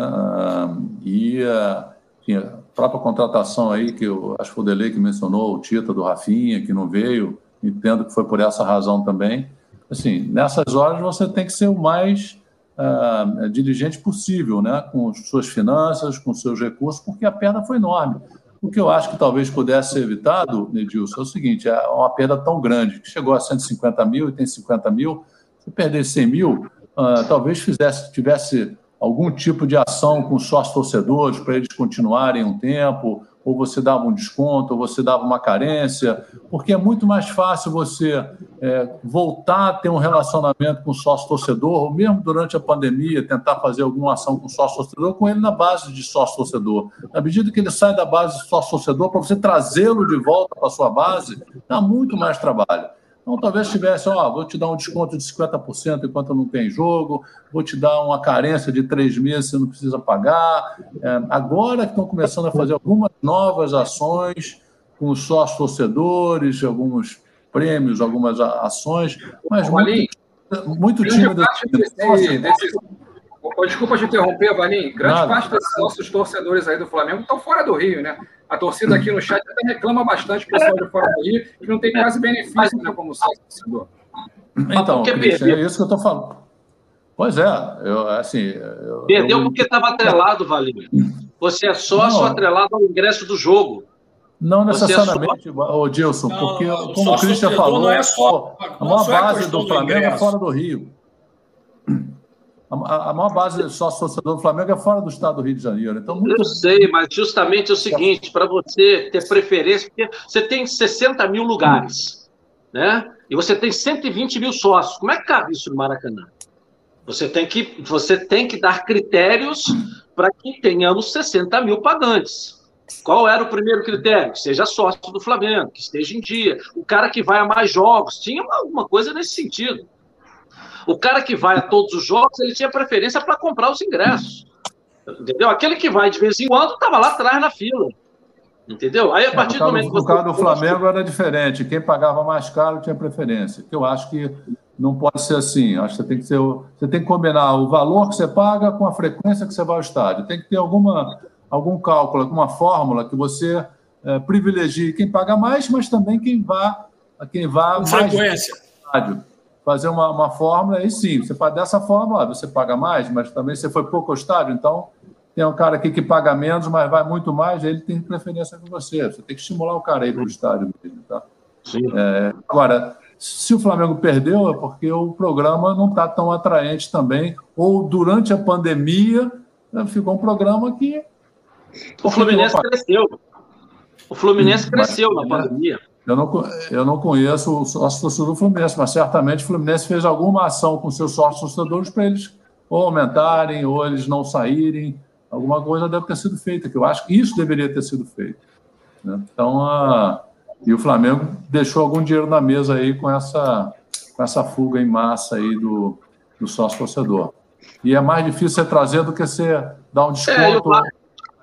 e enfim, a própria contratação aí, que eu acho que foi o Delei que mencionou, o Tita do Rafinha, que não veio, entendo que foi por essa razão também. Assim, nessas horas você tem que ser o mais uh, diligente possível, né, com suas finanças, com seus recursos, porque a perda foi enorme. O que eu acho que talvez pudesse ser evitado, Edilson, é o seguinte: é uma perda tão grande, que chegou a 150 mil e tem 50 mil, se perder 100 mil, uh, talvez fizesse, tivesse algum tipo de ação com os sócios torcedores para eles continuarem um tempo, ou você dava um desconto, ou você dava uma carência, porque é muito mais fácil você é, voltar a ter um relacionamento com o sócio torcedor, ou mesmo durante a pandemia, tentar fazer alguma ação com o sócio torcedor, com ele na base de sócio torcedor. Na medida que ele sai da base de sócio torcedor, para você trazê-lo de volta para a sua base, dá muito mais trabalho. Então, talvez tivesse, ó, vou te dar um desconto de 50% enquanto não tem jogo, vou te dar uma carência de três meses, você não precisa pagar. É, agora que estão começando a fazer algumas novas ações com os sócios torcedores, alguns prêmios, algumas ações, mas muito, muito tímidas. Desse, desse, desculpa te interromper, Valim. Grande Nada. parte desses nossos torcedores aí do Flamengo estão fora do Rio, né? A torcida aqui no chat até reclama bastante, o pessoal de fora do Rio, que não tem quase benefício, né, como sócio torcedor. Então, Christian, é isso que eu estou falando. Pois é, eu, assim. Eu, Perdeu eu... porque estava atrelado, Valinho. Você é sócio não, atrelado ao ingresso do jogo. Não é necessariamente, é Dilson, porque, não, como o Christian falou, é só, a maior base do Flamengo é fora do Rio. A, a maior base sócio-torcedor do Flamengo é fora do estado do Rio de Janeiro. Então, muito... Eu sei, mas justamente é o seguinte: para você ter preferência, porque você tem 60 mil lugares, né? E você tem 120 mil sócios. Como é que cabe isso no Maracanã? Você tem que, você tem que dar critérios para que tenhamos 60 mil pagantes. Qual era o primeiro critério? Que seja sócio do Flamengo, que esteja em dia. O cara que vai a mais jogos. Tinha alguma coisa nesse sentido. O cara que vai a todos os jogos, ele tinha preferência para comprar os ingressos. Entendeu? Aquele que vai de vez em quando estava lá atrás na fila. Entendeu? Aí, a é, partir do momento que. No caso do Flamengo era diferente. Quem pagava mais caro tinha preferência. Que eu acho que não pode ser assim. Acho que você tem que, ser, você tem que combinar o valor que você paga com a frequência que você vai ao estádio. Tem que ter alguma, algum cálculo, alguma fórmula que você é, privilegie quem paga mais, mas também quem vá, quem vá com mais frequência. estádio fazer uma, uma fórmula, aí sim, você faz dessa forma, você paga mais, mas também você foi pouco ao estádio, então tem um cara aqui que paga menos, mas vai muito mais, ele tem preferência com você. Você tem que estimular o cara aí para o estádio mesmo, tá? Sim. É, agora, se o Flamengo perdeu, é porque o programa não está tão atraente também, ou durante a pandemia né, ficou um programa que. O Fluminense cresceu. O Fluminense cresceu na pandemia. Eu não, eu não conheço o sócio torcedor do Fluminense, mas certamente o Fluminense fez alguma ação com seus sócios torcedores para eles ou aumentarem ou eles não saírem. Alguma coisa deve ter sido feita, que eu acho que isso deveria ter sido feito. Né? Então, a, e o Flamengo deixou algum dinheiro na mesa aí com essa, com essa fuga em massa aí do, do sócio torcedor. E é mais difícil você trazer do que você dar um desconto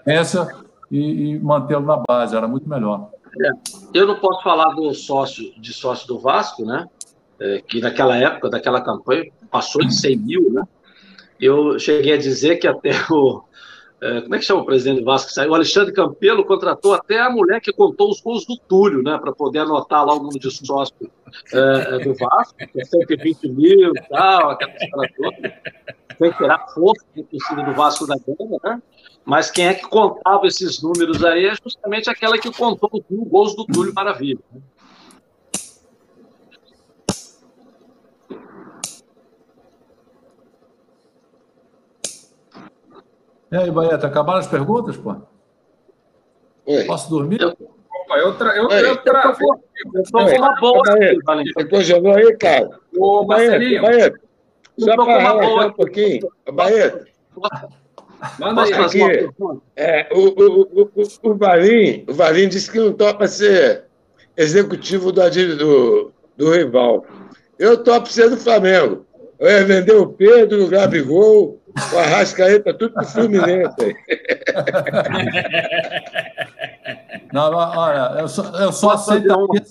é, eu... e, e mantê-lo na base, era muito melhor. É, eu não posso falar do sócio de sócio do Vasco, né? É, que naquela época, daquela campanha, passou de 100 mil, né? Eu cheguei a dizer que até o. É, como é que chama o presidente do Vasco? O Alexandre Campelo contratou até a mulher que contou os gols do Túlio, né? Para poder anotar lá o número de sócio é, é do Vasco, que é 120 mil e tal, aquela história toda. Tem que tirar força do torcida do Vasco da Gama, né? Mas quem é que contava esses números aí é justamente aquela que contou os mil gols do Túlio Maravilha. Né? E aí, Baeta, acabaram as perguntas, pô? Oi. Posso dormir? Opa, eu, tra... eu, eu, tra... eu tô com uma boa. Depois jogou aí, cara. Ô, Marcelinho. Baeta, só para relaxar um pouquinho. Baeta. Manda aí. Aqui, é, o, o, o, o, Valim, o Valim disse que não topa ser executivo do, do, do rival. Eu topo ser do Flamengo. Eu ia vender o Pedro, o Gabigol, o Arrascaeta, tudo pro Fluminense. Não, olha, eu só, eu só aceitaria,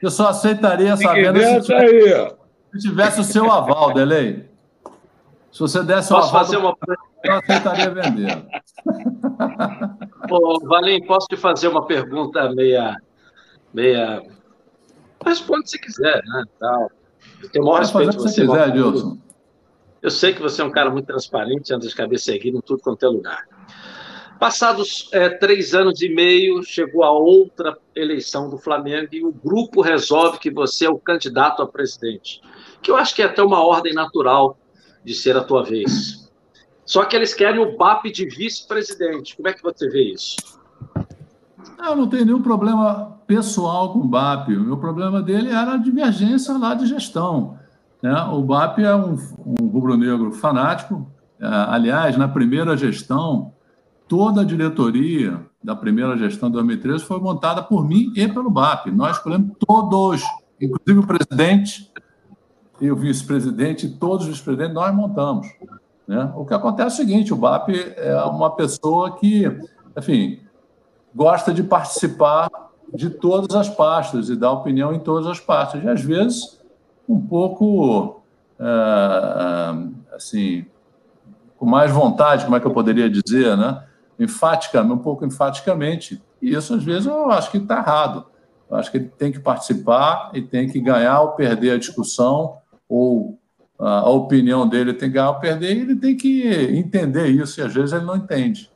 eu só aceitaria essa venda se, tivesse, aí, se tivesse o seu aval, Delei. Se você desse o posso aval, fazer uma... eu aceitaria vender. Ô, Valim, posso te fazer uma pergunta meia... meia... Responde se quiser, né? Tal. Eu tenho o maior respeito por você. Quiser, Dilson. Eu sei que você é um cara muito transparente, anda de cabeça erguida em tudo quanto é lugar. Passados é, três anos e meio, chegou a outra eleição do Flamengo e o grupo resolve que você é o candidato a presidente. Que eu acho que é até uma ordem natural de ser a tua vez. Só que eles querem o BAP de vice-presidente. Como é que você vê isso? Eu não tenho nenhum problema pessoal com o BAP. O meu problema dele era a divergência lá de gestão. Né? O BAP é um, um rubro-negro fanático. É, aliás, na primeira gestão, toda a diretoria da primeira gestão de 2013 foi montada por mim e pelo BAP. Nós escolhemos todos, inclusive o presidente e o vice-presidente, todos os presidentes, nós montamos. Né? O que acontece é o seguinte: o BAP é uma pessoa que, enfim, gosta de participar de todas as pastas e dar opinião em todas as pastas. E, às vezes, um pouco, é, assim, com mais vontade, como é que eu poderia dizer, né? Enfaticamente, um pouco enfaticamente. E isso, às vezes, eu acho que está errado. Eu acho que ele tem que participar e tem que ganhar ou perder a discussão, ou a opinião dele tem que ganhar ou perder, e ele tem que entender isso, e às vezes ele não entende.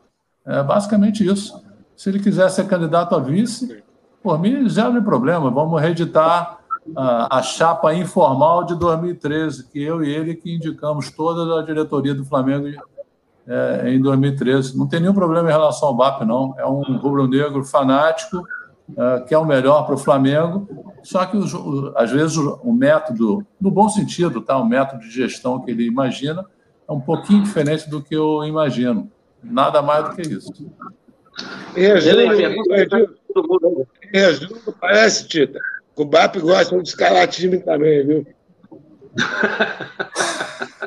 É basicamente isso. Se ele quiser ser candidato a vice, por mim, zero de problema. Vamos reeditar a, a chapa informal de 2013, que eu e ele que indicamos toda a diretoria do Flamengo é, em 2013. Não tem nenhum problema em relação ao BAP, não. É um rubro-negro fanático, é, que é o melhor para o Flamengo, só que, às vezes, o, método, no bom sentido, tá? o método de gestão que ele imagina é um pouquinho diferente do que eu imagino. Nada mais do que isso. Resumo, resumo parece, Tita, o BAP gosta de escalar time também, viu?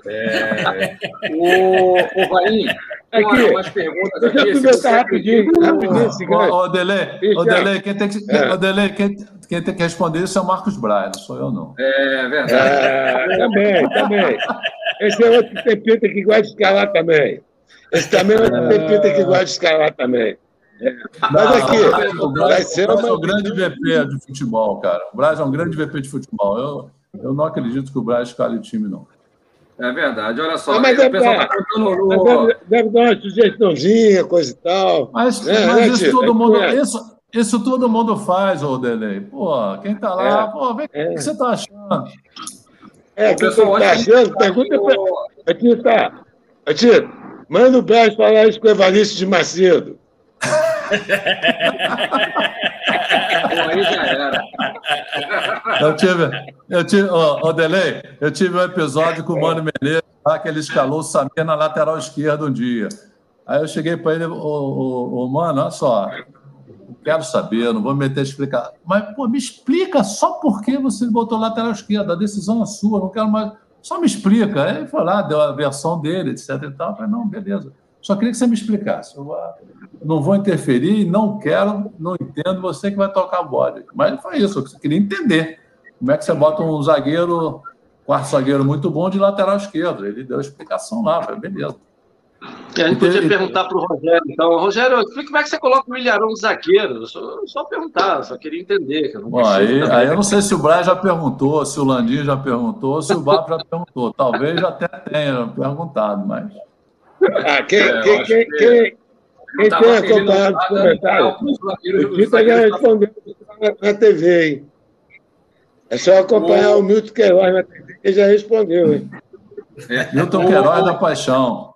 É... O, o Vainho, aqui, umas perguntas aqui. Deixa eu comentar rapidinho, rapidinho gancho. Ô, Delei, ô, quem tem que, é. Quem, quem tem que responder isso é o Marcos não sou eu, não. É verdade. É, também, também. Esse é outro tempita que gosta de escalar também. Esse também é outro tempita que gosta de escalar também. Mas aqui, o Braz, é um grande VP de futebol, cara. O Braz é um grande VP de futebol. Eu, eu não acredito que o Braz escale o time, não. É verdade, olha só. Ah, mas é, pessoal tá no... deve, deve, dar uma sugestãozinha, coisa e tal. Mas, é, mas né, isso, todo mundo, isso, isso todo mundo faz, ô Delei. Pô, quem tá lá, é, pô, vem, o que você tá achando? É, o que você tá achando? Pergunta para. Aqui tá. Aqui, manda o Braz falar isso com o Evaristo de Macedo. aí já era. Eu tive, eu tive, oh, oh, Delay, eu tive um episódio com o Mano Menezes, lá que ele escalou o Samir na lateral esquerda um dia. Aí eu cheguei para ele, ô, Mano, olha só, quero saber, não vou me meter a explicar. Mas, pô, me explica só por que você botou lateral esquerda, a decisão é sua, não quero mais. Só me explica. Aí ele foi lá, deu a versão dele, etc e tal. Eu falei, não, beleza. Só queria que você me explicasse. Eu não vou interferir, não quero, não entendo, você que vai tocar a bola. Mas foi isso, eu queria entender. Como é que você bota um zagueiro, quarto zagueiro muito bom de lateral esquerdo? Ele deu a explicação lá, foi beleza. a gente podia perguntar para o Rogério, então. Rogério, como é que você coloca o milharão de zagueiro? Só, só perguntar, só queria entender. Que Bom, aí, aí eu não sei se o Braz já perguntou, se o Landim já perguntou, se o Bap já perguntou. Talvez já até tenha perguntado, mas. Ah, quem, é, quem, quem, que... quem, quem tem acompanhado os comentários, o Tita já respondeu na TV, hein? É só acompanhar o, o Milton Queiroz na TV, que já respondeu, hein? É. Milton Queiroz da Paixão.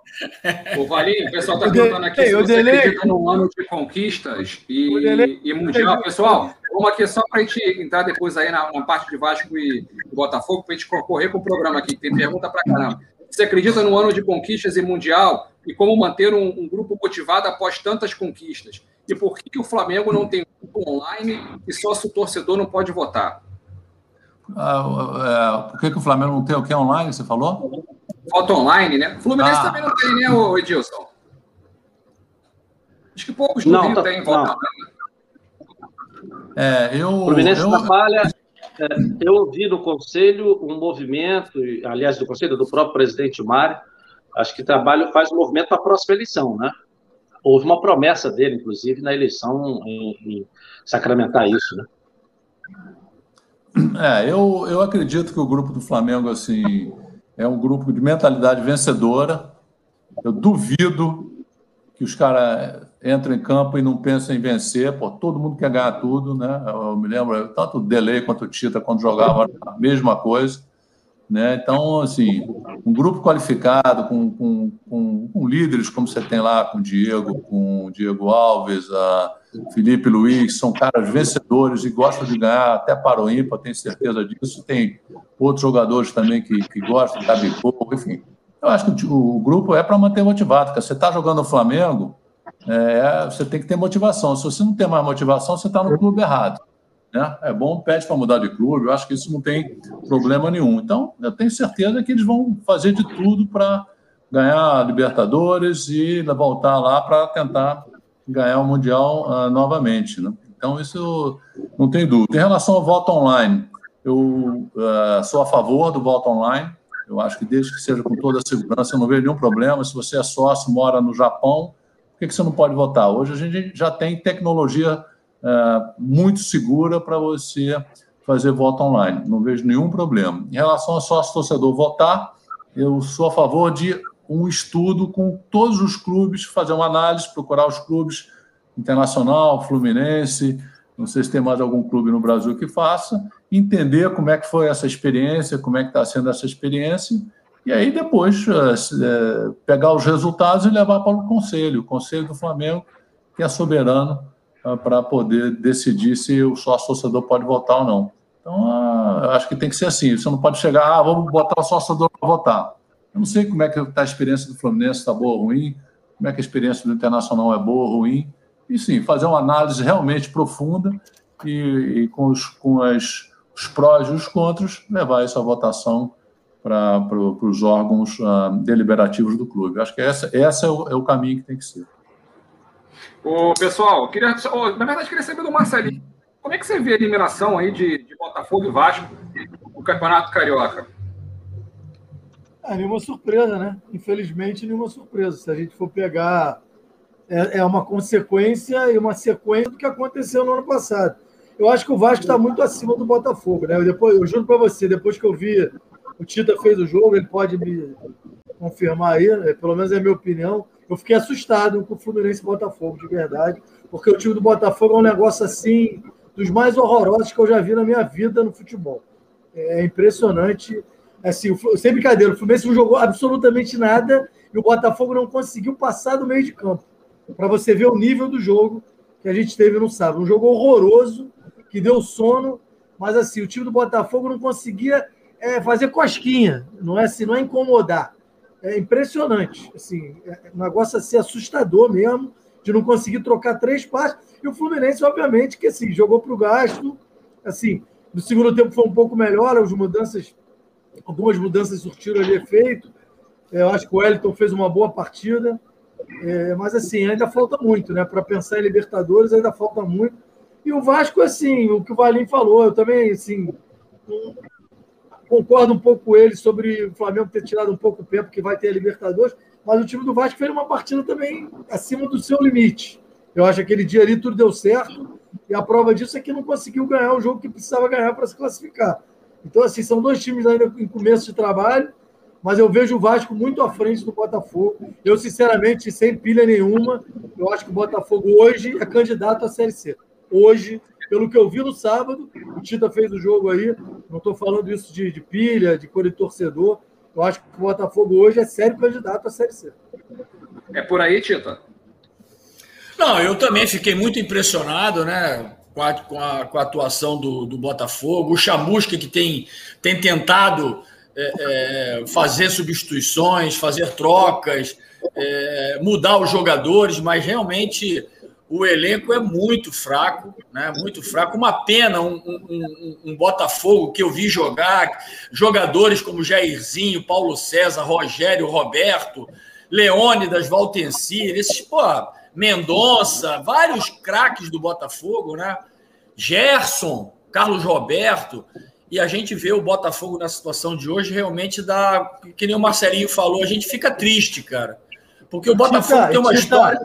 O Valinho, o pessoal está perguntando aqui se você acredita num ano de conquistas e, e mundial. Pessoal, vamos aqui só para a gente entrar depois aí na, na parte de Vasco e, Botafogo, para a gente correr com o programa aqui, tem pergunta para caramba. Você acredita no ano de conquistas e mundial e como manter um, um grupo motivado após tantas conquistas? E por que, que o Flamengo não tem grupo online e sócio torcedor não pode votar? Ah, é, por que, que o Flamengo não tem o que online, você falou? Voto online, né? O Fluminense ah. também não tem, né, Edilson? Acho que poucos não, Rio tá, têm voto online. É, eu, o Fluminense eu... trabalha. É, eu ouvi no Conselho um movimento, aliás, do Conselho, do próprio presidente Mário, acho que trabalho faz um movimento para a próxima eleição, né? Houve uma promessa dele, inclusive, na eleição em, em sacramentar isso, né? É, eu, eu acredito que o grupo do Flamengo, assim, é um grupo de mentalidade vencedora. Eu duvido que os caras entrem em campo e não pensem em vencer. Pô, todo mundo quer ganhar tudo, né? Eu me lembro, tanto o Delay quanto o Tita, quando jogavam a mesma coisa. Né? Então, assim, um grupo qualificado, com, com, com, com, líderes como você tem lá, com o Diego, com o Diego Alves, a Felipe Luiz, são caras vencedores e gostam de ganhar até para o ímpar, tenho certeza disso. Tem outros jogadores também que, que gostam, Gabigol, enfim. Eu acho que o, o grupo é para manter motivado, porque você está jogando o Flamengo, é, você tem que ter motivação. Se você não tem mais motivação, você está no clube errado. Né? É bom, pede para mudar de clube, eu acho que isso não tem problema nenhum. Então, eu tenho certeza que eles vão fazer de tudo para ganhar a Libertadores e voltar lá para tentar ganhar o Mundial uh, novamente. Né? Então, isso não tem dúvida. Em relação ao voto online, eu uh, sou a favor do voto online. Eu acho que desde que seja com toda a segurança, eu não vejo nenhum problema. Se você é sócio, mora no Japão, por que, que você não pode votar? Hoje a gente já tem tecnologia é, muito segura para você fazer voto online. Não vejo nenhum problema. Em relação ao sócio-torcedor votar, eu sou a favor de um estudo com todos os clubes, fazer uma análise, procurar os clubes internacional, Fluminense, não sei se tem mais algum clube no Brasil que faça, entender como é que foi essa experiência, como é que está sendo essa experiência, e aí depois é, pegar os resultados e levar para o conselho, o conselho do Flamengo, que é soberano ah, para poder decidir se o sócio torcedor pode votar ou não. Então, ah, acho que tem que ser assim. Você não pode chegar, ah, vamos botar o sócio torcedor para votar. Eu não sei como é que está a experiência do Fluminense, está boa ou ruim, como é que a experiência do Internacional é boa ou ruim. E sim, fazer uma análise realmente profunda e, e com, os, com as, os prós e os contras, levar à votação para pro, os órgãos uh, deliberativos do clube. Acho que essa, essa é, o, é o caminho que tem que ser. Ô, pessoal, queria, na verdade, queria saber do Marcelinho. Como é que você vê a eliminação aí de, de Botafogo e Vasco no Campeonato Carioca? É, nenhuma surpresa, né? Infelizmente, nenhuma surpresa. Se a gente for pegar. É, é uma consequência e uma sequência do que aconteceu no ano passado. Eu acho que o Vasco está muito acima do Botafogo, né? Eu, depois, eu juro para você, depois que eu vi o Tita fez o jogo, ele pode me confirmar aí, né? pelo menos é a minha opinião. Eu fiquei assustado com o Fluminense e Botafogo, de verdade, porque o time do Botafogo é um negócio assim, dos mais horrorosos que eu já vi na minha vida no futebol. É impressionante. Assim, sem brincadeira, o Fluminense não jogou absolutamente nada e o Botafogo não conseguiu passar do meio de campo. Para você ver o nível do jogo que a gente teve no sábado. Um jogo horroroso, que deu sono, mas assim, o time do Botafogo não conseguia é, fazer cosquinha, não é assim, não é incomodar é impressionante. Assim, é um negócio assim, assustador mesmo, de não conseguir trocar três passes. E o Fluminense, obviamente, que assim, jogou para o gasto. Assim, no segundo tempo foi um pouco melhor, as mudanças, algumas mudanças surtiram ali efeito. É, eu acho que o Wellington fez uma boa partida. É, mas assim, ainda falta muito, né? Para pensar em Libertadores, ainda falta muito. E o Vasco, assim, o que o Valim falou, eu também, assim, Concordo um pouco com ele sobre o Flamengo ter tirado um pouco o pé, porque vai ter a Libertadores, mas o time do Vasco fez uma partida também acima do seu limite. Eu acho que aquele dia ali tudo deu certo, e a prova disso é que não conseguiu ganhar o jogo que precisava ganhar para se classificar. Então, assim, são dois times ainda em começo de trabalho, mas eu vejo o Vasco muito à frente do Botafogo. Eu, sinceramente, sem pilha nenhuma, eu acho que o Botafogo hoje é candidato à Série C. Hoje, pelo que eu vi no sábado, o Tita fez o jogo aí, não estou falando isso de, de, pilha, de cor de torcedor. Eu acho que o Botafogo hoje é sério candidato à Série C. É por aí, Tita? Não, eu também fiquei muito impressionado, né? Com a, com a, com a atuação do, do Botafogo, o Chamusca que tem, tem tentado é, é, fazer substituições, fazer trocas, é, mudar os jogadores, mas realmente o elenco é muito fraco, né? Muito fraco. Uma pena um, um, um, Botafogo que eu vi jogar, jogadores como Jairzinho, Paulo César, Rogério, Roberto, Leônidas, Valtencir, esses, pô, Mendonça, vários craques do Botafogo, né? Gerson, Carlos Roberto. E a gente vê o Botafogo na situação de hoje realmente dá, que nem o Marcelinho falou, a gente fica triste, cara. Porque o Botafogo tem uma história.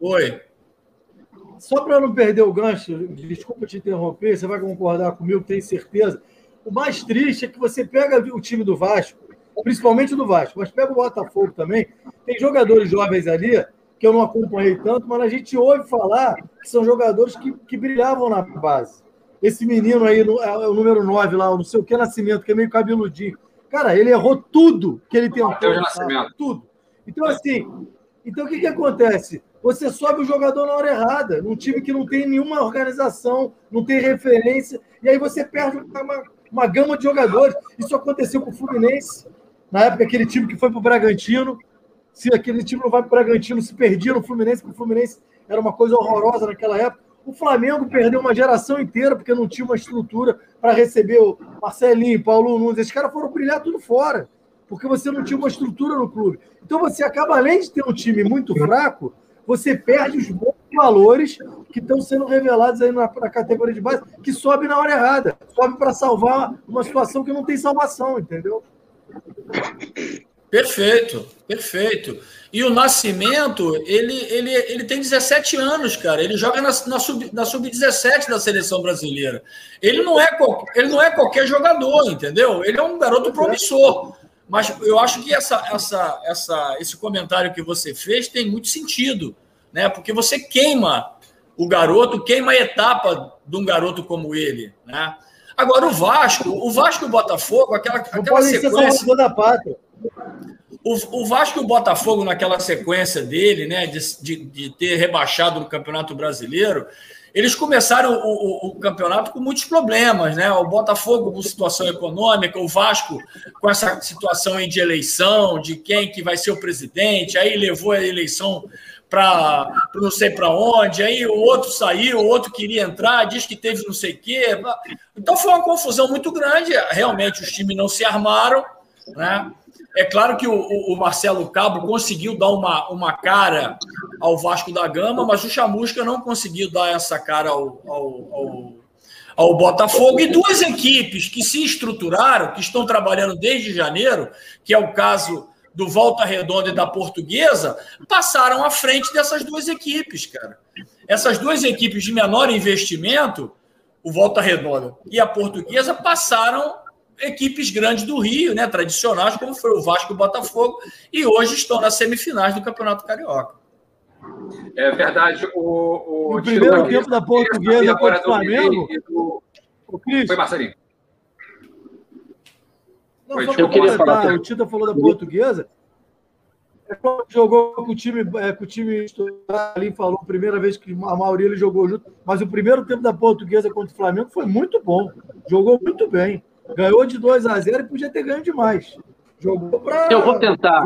Oi só para não perder o gancho, desculpa te interromper, você vai concordar comigo, tenho certeza. O mais triste é que você pega o time do Vasco, principalmente do Vasco, mas pega o Botafogo também. Tem jogadores jovens ali que eu não acompanhei tanto, mas a gente ouve falar que são jogadores que, que brilhavam na base. Esse menino aí, é o número 9 lá, não sei o que, Nascimento, que é meio cabeludinho. Cara, ele errou tudo que ele tentou. Tudo. Então, assim, então o que, que acontece? você sobe o jogador na hora errada, num time que não tem nenhuma organização, não tem referência, e aí você perde uma, uma gama de jogadores. Isso aconteceu com o Fluminense, na época, aquele time que foi para o Bragantino. Se aquele time não vai para o Bragantino, se perdia no Fluminense, porque o Fluminense era uma coisa horrorosa naquela época. O Flamengo perdeu uma geração inteira porque não tinha uma estrutura para receber o Marcelinho, Paulo Nunes. Esses caras foram brilhar tudo fora, porque você não tinha uma estrutura no clube. Então você acaba, além de ter um time muito fraco, você perde os bons valores que estão sendo revelados aí na, na categoria de base, que sobe na hora errada, sobe para salvar uma situação que não tem salvação, entendeu? Perfeito, perfeito. E o Nascimento, ele, ele, ele tem 17 anos, cara. Ele joga na, na sub-17 na sub da seleção brasileira. Ele não, é, ele não é qualquer jogador, entendeu? Ele é um garoto promissor. Mas eu acho que essa, essa, essa, esse comentário que você fez tem muito sentido, né? Porque você queima o garoto, queima a etapa de um garoto como ele, né? Agora o Vasco, o Vasco e o Botafogo, aquela, aquela sequência da pátria. O, o Vasco e o Botafogo naquela sequência dele, né, de, de, de ter rebaixado no Campeonato Brasileiro, eles começaram o, o, o, campeonato com muitos problemas, né? O Botafogo com situação econômica, o Vasco com essa situação de eleição, de quem que vai ser o presidente, aí levou a eleição para não sei para onde, aí o outro saiu, o outro queria entrar, diz que teve não sei o quê. Então foi uma confusão muito grande. Realmente os times não se armaram, né? É claro que o, o, Marcelo Cabo conseguiu dar uma, uma cara ao Vasco da Gama, mas o Chamusca não conseguiu dar essa cara ao, ao, ao, ao Botafogo. E duas equipes que se estruturaram, que estão trabalhando desde janeiro, que é o caso do Volta Redonda e da Portuguesa, passaram à frente dessas duas equipes, cara. Essas duas equipes de menor investimento, o Volta Redonda e a Portuguesa, passaram equipes grandes do Rio, né, tradicionais, como foi o Vasco e o Botafogo, e hoje estão nas semifinais do Campeonato Carioca. É verdade. O, o, o primeiro tempo da Portuguesa contra o Flamengo. Do... O Foi, Marcelinho. Não, Foi, só eu queria falar. O Tita falou da Portuguesa. É jogou com o time, é, com o time ali falou, primeira vez que a maioria ele jogou junto, mas o primeiro tempo da Portuguesa contra o Flamengo foi muito bom. Jogou muito bem. Ganhou de 2 a 0 e podia ter ganho demais. Jogou para. Eu vou tentar,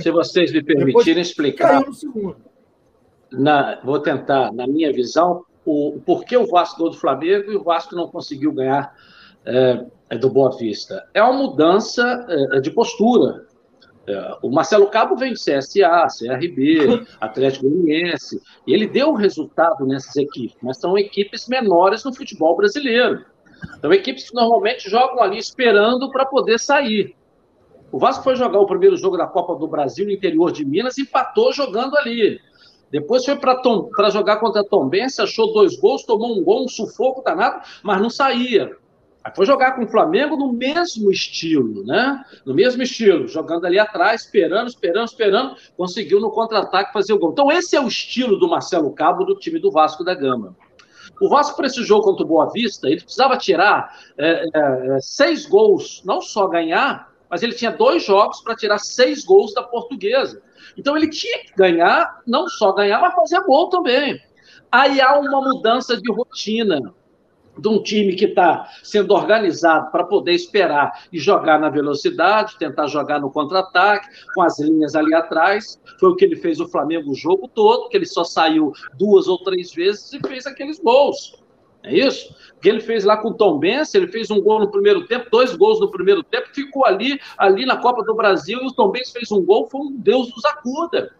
se vocês me permitirem, explicar. Caiu no segundo. Na, vou tentar, na minha visão, o porquê o Vasco ganhou do Flamengo e o Vasco não conseguiu ganhar é do Boa Vista. É uma mudança é, de postura. É, o Marcelo Cabo vem de CSA, CRB, Atlético Goianiense, e ele deu resultado nessas equipes, mas são equipes menores no futebol brasileiro. Então, equipes que normalmente jogam ali esperando para poder sair. O Vasco foi jogar o primeiro jogo da Copa do Brasil no interior de Minas e empatou jogando ali. Depois foi para jogar contra a Tombense, achou dois gols, tomou um gol, um sufoco danado, mas não saía. Aí foi jogar com o Flamengo no mesmo estilo, né? No mesmo estilo, jogando ali atrás, esperando, esperando, esperando, conseguiu no contra-ataque fazer o gol. Então, esse é o estilo do Marcelo Cabo do time do Vasco da Gama. O Vasco, para esse jogo contra o Boa Vista, ele precisava tirar é, é, é, seis gols, não só ganhar, mas ele tinha dois jogos para tirar seis gols da portuguesa. Então ele tinha que ganhar, não só ganhar, mas fazer gol também. Aí há uma mudança de rotina de um time que está sendo organizado para poder esperar e jogar na velocidade, tentar jogar no contra-ataque, com as linhas ali atrás. Foi o que ele fez o Flamengo o jogo todo, que ele só saiu duas ou três vezes e fez aqueles gols. É isso? Que ele fez lá com o Tom Benz, ele fez um gol no primeiro tempo, dois gols no primeiro tempo, ficou ali, ali na Copa do Brasil, e o Tom Benz fez um gol, foi um Deus nos acuda.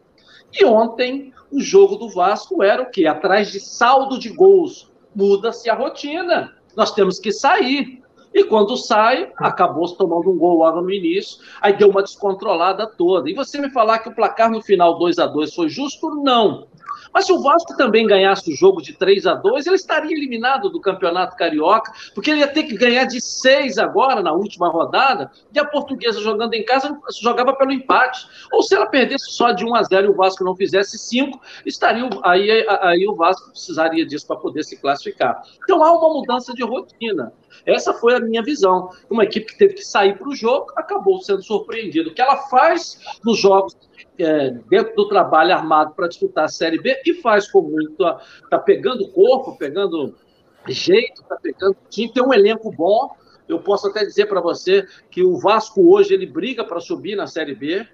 E ontem, o jogo do Vasco era o quê? Atrás de saldo de gols. Muda-se a rotina. Nós temos que sair. E quando sai, acabou se tomando um gol logo no início, aí deu uma descontrolada toda. E você me falar que o placar no final 2 a 2 foi justo? Não. Mas se o Vasco também ganhasse o jogo de 3 a 2 ele estaria eliminado do Campeonato Carioca, porque ele ia ter que ganhar de 6 agora, na última rodada, e a portuguesa jogando em casa jogava pelo empate. Ou se ela perdesse só de 1 a 0 e o Vasco não fizesse 5, estaria, aí, aí o Vasco precisaria disso para poder se classificar. Então há uma mudança de rotina. Essa foi a minha visão. Uma equipe que teve que sair para o jogo acabou sendo surpreendida. O que ela faz nos jogos é, dentro do trabalho armado para disputar a Série B e faz com muito. Está pegando corpo, pegando jeito, está pegando time, tem um elenco bom. Eu posso até dizer para você que o Vasco hoje ele briga para subir na Série B.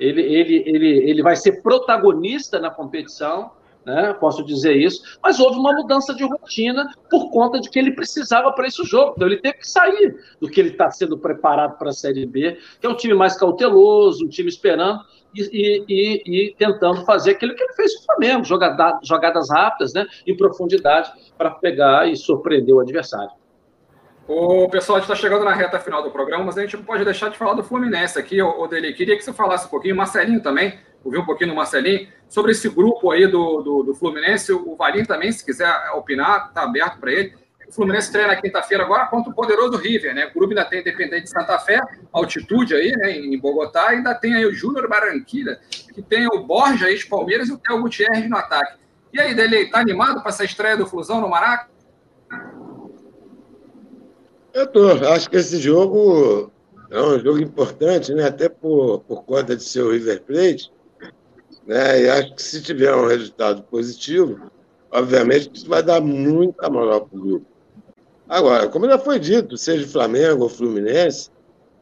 Ele, ele, ele, ele vai ser protagonista na competição né? Posso dizer isso. Mas houve uma mudança de rotina por conta de que ele precisava para esse jogo. Então ele teve que sair do que ele está sendo preparado para a Série B, que é um time mais cauteloso, um time esperando e, e, e, tentando fazer aquilo que ele fez com o Flamengo, jogada, jogadas rápidas, né? Em profundidade, para pegar e surpreender o adversário. O pessoal está chegando na reta final do programa, mas a gente não pode deixar de falar do Fluminense aqui, o Dele. Queria que você falasse um pouquinho, Marcelinho também, ouvi um pouquinho do Marcelinho, sobre esse grupo aí do, do, do Fluminense. O Valinho também, se quiser opinar, está aberto para ele. O Fluminense treina quinta-feira agora contra o poderoso River, né? O grupo ainda tem Independente de Santa Fé, altitude aí, né, em Bogotá, ainda tem aí o Júnior Barranquilla, que tem o Borja aí de Palmeiras e o Theo Gutierrez no ataque. E aí, Dele, tá animado para essa estreia do Flusão no Maraca? Eu tô. Acho que esse jogo é um jogo importante, né? Até por, por conta de ser o River Plate. Né? E acho que se tiver um resultado positivo, obviamente isso vai dar muita moral para o grupo. Agora, como já foi dito, seja Flamengo ou Fluminense,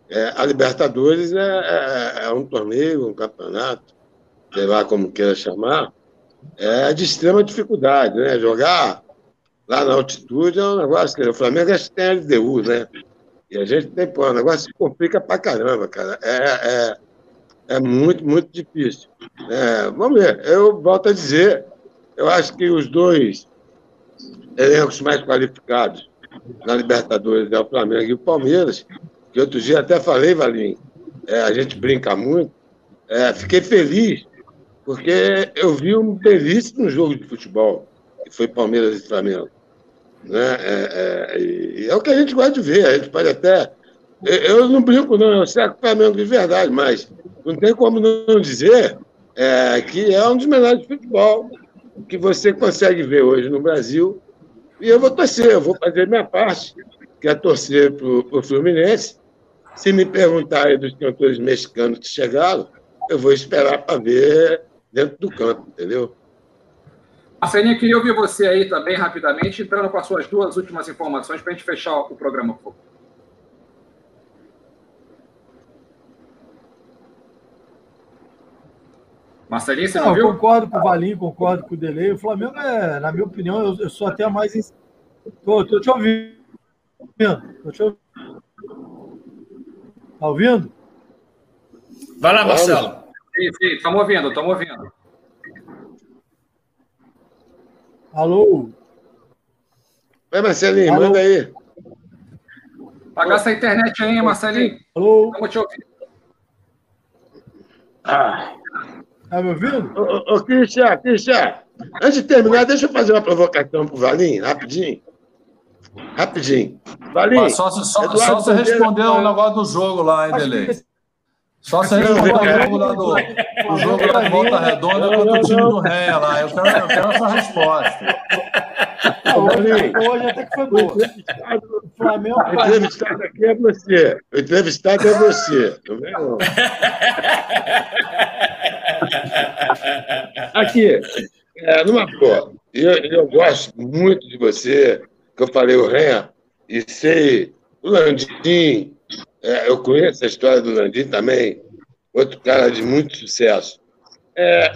é, a Libertadores é, é, é, um torneio, um campeonato, sei lá como queira chamar, é de extrema dificuldade, né? Jogar lá na altitude é um negócio que o Flamengo acho que tem LDU, né? E a gente tem, pô, o negócio se complica pra caramba, cara. É, é, muito, muito difícil. É, vamos ver, eu volto a dizer, eu acho que os dois elencos mais qualificados na Libertadores é o Flamengo e o Palmeiras, que outro dia até falei, Valim, é, a gente brinca muito, é, fiquei feliz, porque eu vi um belíssimo jogo de futebol, que foi Palmeiras e Flamengo. Né? É, é, é, o que a gente gosta de ver. A gente pode até. Eu não brinco, não, eu sei que o Flamengo de verdade, mas não tem como não dizer é, que é um dos melhores de futebol que você consegue ver hoje no Brasil. E eu vou torcer, eu vou fazer minha parte, que é torcer para o Fluminense. Se me perguntarem dos cantores mexicanos que chegaram, eu vou esperar para ver dentro do campo, entendeu? Marcelinho, queria ouvir você aí também, rapidamente, entrando com as suas duas últimas informações para a gente fechar o programa, por favor. Marcelinho, você não, não viu? Eu concordo com o Valinho, concordo com o Delay. O Flamengo, é, na minha opinião, eu, eu sou até mais. Estou tô, tô te ouvindo. Tô te ouvindo. Tá ouvindo? Vai lá, Marcelo. Sim, sim, estamos ouvindo, estamos ouvindo. Alô? Oi, Marcelinho, Alô? manda aí. Pagar essa internet aí, Marcelinho. Alô? Estamos te ouvindo. Ah. Tá me ouvindo? Ô, ô, ô Cristian, Cristian, antes de terminar, deixa eu fazer uma provocação pro Valinho, rapidinho. Rapidinho. Valinho. só, só, só você responder o negócio do jogo lá, hein, Delei? Só se a gente for o jogo lá do, o jogo de volta redonda contra o time do Renha lá. Eu quero, eu quero essa resposta. Hoje até que foi boa. O Flamengo. O entrevistado aqui é você. O entrevistado é você. Não não. Aqui, é, numa boa, eu, eu gosto muito de você, que eu falei o Ren, e sei o Landim, é, eu conheço a história do Landim também, outro cara de muito sucesso. É,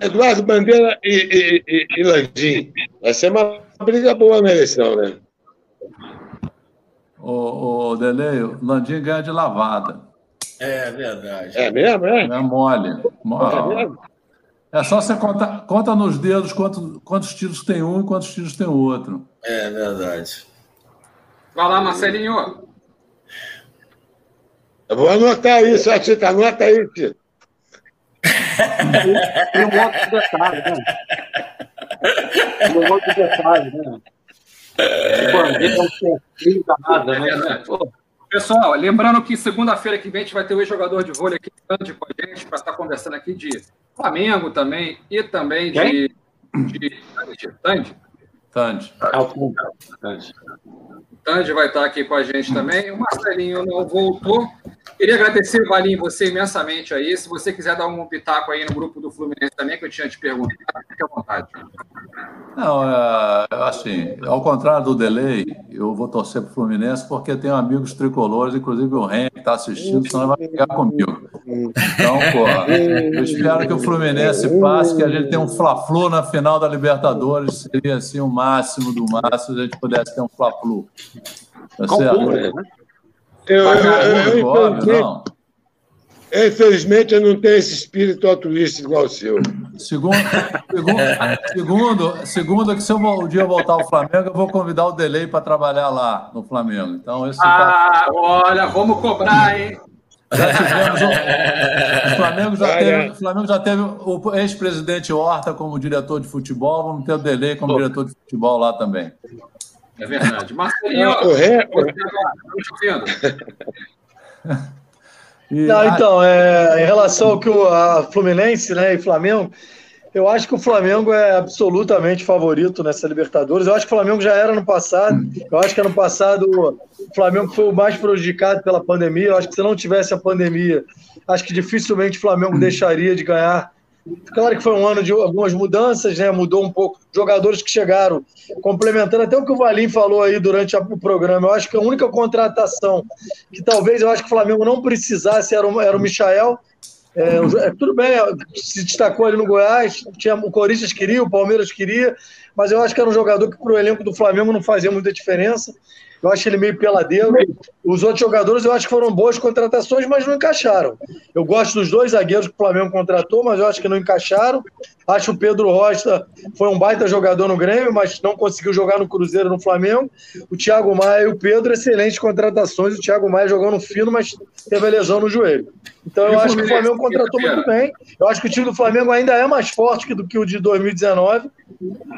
Eduardo Bandeira e, e, e, e Landim, vai ser uma briga boa na eleição, né? O, o Deleio, Landim ganha de lavada. É verdade. É mesmo, é? É mole. É mesmo? É só você contar conta nos dedos quantos, quantos tiros tem um e quantos tiros tem o outro. É verdade. Vai lá, Marcelinho. Eu vou anotar isso, Tita. Anota aí, Tito. Tem um outro detalhe, né? Tem um outro detalhe, né? Tipo, nada, né? Pessoal, lembrando que segunda-feira que vem a gente vai ter o ex-jogador de vôlei aqui com a gente para estar conversando aqui de Flamengo também e também de, de Tandy. Tandy. Tandy. Tandy vai estar aqui com a gente também. O Marcelinho não voltou. Queria agradecer, Valim, você imensamente aí. Se você quiser dar um pitaco aí no grupo do Fluminense também, que eu tinha te perguntado, fique à vontade. Não, é, assim, ao contrário do delay, eu vou torcer para o Fluminense porque tenho amigos tricolores, inclusive o Ren, que está assistindo, senão vai ficar comigo. Então, pô, eu espero que o Fluminense passe, que a gente tenha um Fla-Flu na final da Libertadores, seria assim o máximo do máximo, se a gente pudesse ter um Fla-Flu. Tá certo? Né? Eu, eu, eu, infelizmente, eu, infelizmente, eu não tenho esse espírito altruísta igual o seu. Segundo, segundo, segundo, segundo que se eu um dia voltar ao Flamengo, eu vou convidar o Delay para trabalhar lá no Flamengo. Então, esse ah, tá... olha, vamos cobrar, hein? Já tivemos o, o Flamengo já teve, o Flamengo já teve o ex-presidente Horta como diretor de futebol, vamos ter o Delay como diretor de futebol lá também. É verdade. Marcelinho, ré, o ré. Não, então, é, em relação ao que o a Fluminense né, e Flamengo, eu acho que o Flamengo é absolutamente favorito nessa Libertadores. Eu acho que o Flamengo já era no passado. Eu acho que ano passado o Flamengo foi o mais prejudicado pela pandemia. Eu acho que se não tivesse a pandemia, acho que dificilmente o Flamengo deixaria de ganhar Claro que foi um ano de algumas mudanças, né? Mudou um pouco. Jogadores que chegaram, complementando até o que o Valim falou aí durante o programa. Eu acho que a única contratação que talvez eu acho que o Flamengo não precisasse era o, era o Michael. É, é tudo bem, se destacou ali no Goiás, tinha, o Corinthians queria, o Palmeiras queria, mas eu acho que era um jogador que para o elenco do Flamengo não fazia muita diferença. Eu acho ele meio peladeiro. Os outros jogadores eu acho que foram boas contratações, mas não encaixaram. Eu gosto dos dois zagueiros que o Flamengo contratou, mas eu acho que não encaixaram. Acho que o Pedro Rocha foi um baita jogador no Grêmio, mas não conseguiu jogar no Cruzeiro no Flamengo. O Thiago Maia e o Pedro, excelentes contratações. O Thiago Maia jogou no fino, mas teve a lesão no joelho. Então eu acho que o Flamengo contratou muito bem. Eu acho que o time do Flamengo ainda é mais forte do que o de 2019.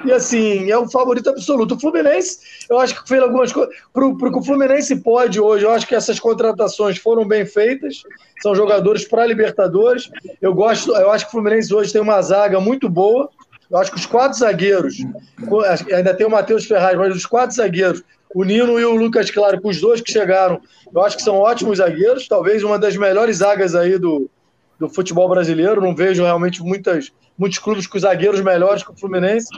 E assim, é o favorito absoluto. O Fluminense, eu acho que fez algumas coisas. Para o Fluminense pode hoje, eu acho que essas contratações foram bem feitas. São jogadores para Libertadores. Eu gosto, eu acho que o Fluminense hoje tem uma zaga muito boa. Eu acho que os quatro zagueiros, ainda tem o Matheus Ferraz, mas os quatro zagueiros, o Nino e o Lucas Claro, com os dois que chegaram, eu acho que são ótimos zagueiros, talvez uma das melhores zagas aí do, do futebol brasileiro. Não vejo realmente muitas, muitos clubes com zagueiros melhores que o Fluminense.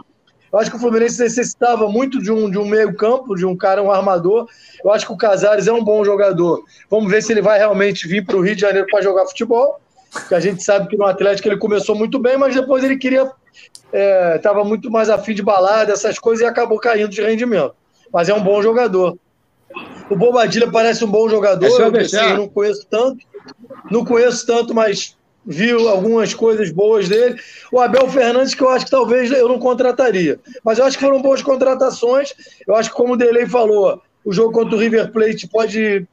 Eu acho que o Fluminense necessitava muito de um, de um meio-campo, de um cara, um armador. Eu acho que o Casares é um bom jogador. Vamos ver se ele vai realmente vir para o Rio de Janeiro para jogar futebol. Porque a gente sabe que no Atlético ele começou muito bem, mas depois ele queria. Estava é, muito mais afim de balada, essas coisas, e acabou caindo de rendimento. Mas é um bom jogador. O Bobadilha parece um bom jogador, é eu, assim, eu não conheço tanto. Não conheço tanto, mas viu algumas coisas boas dele. O Abel Fernandes, que eu acho que talvez eu não contrataria. Mas eu acho que foram boas contratações. Eu acho que, como o Delei falou, o jogo contra o River Plate pode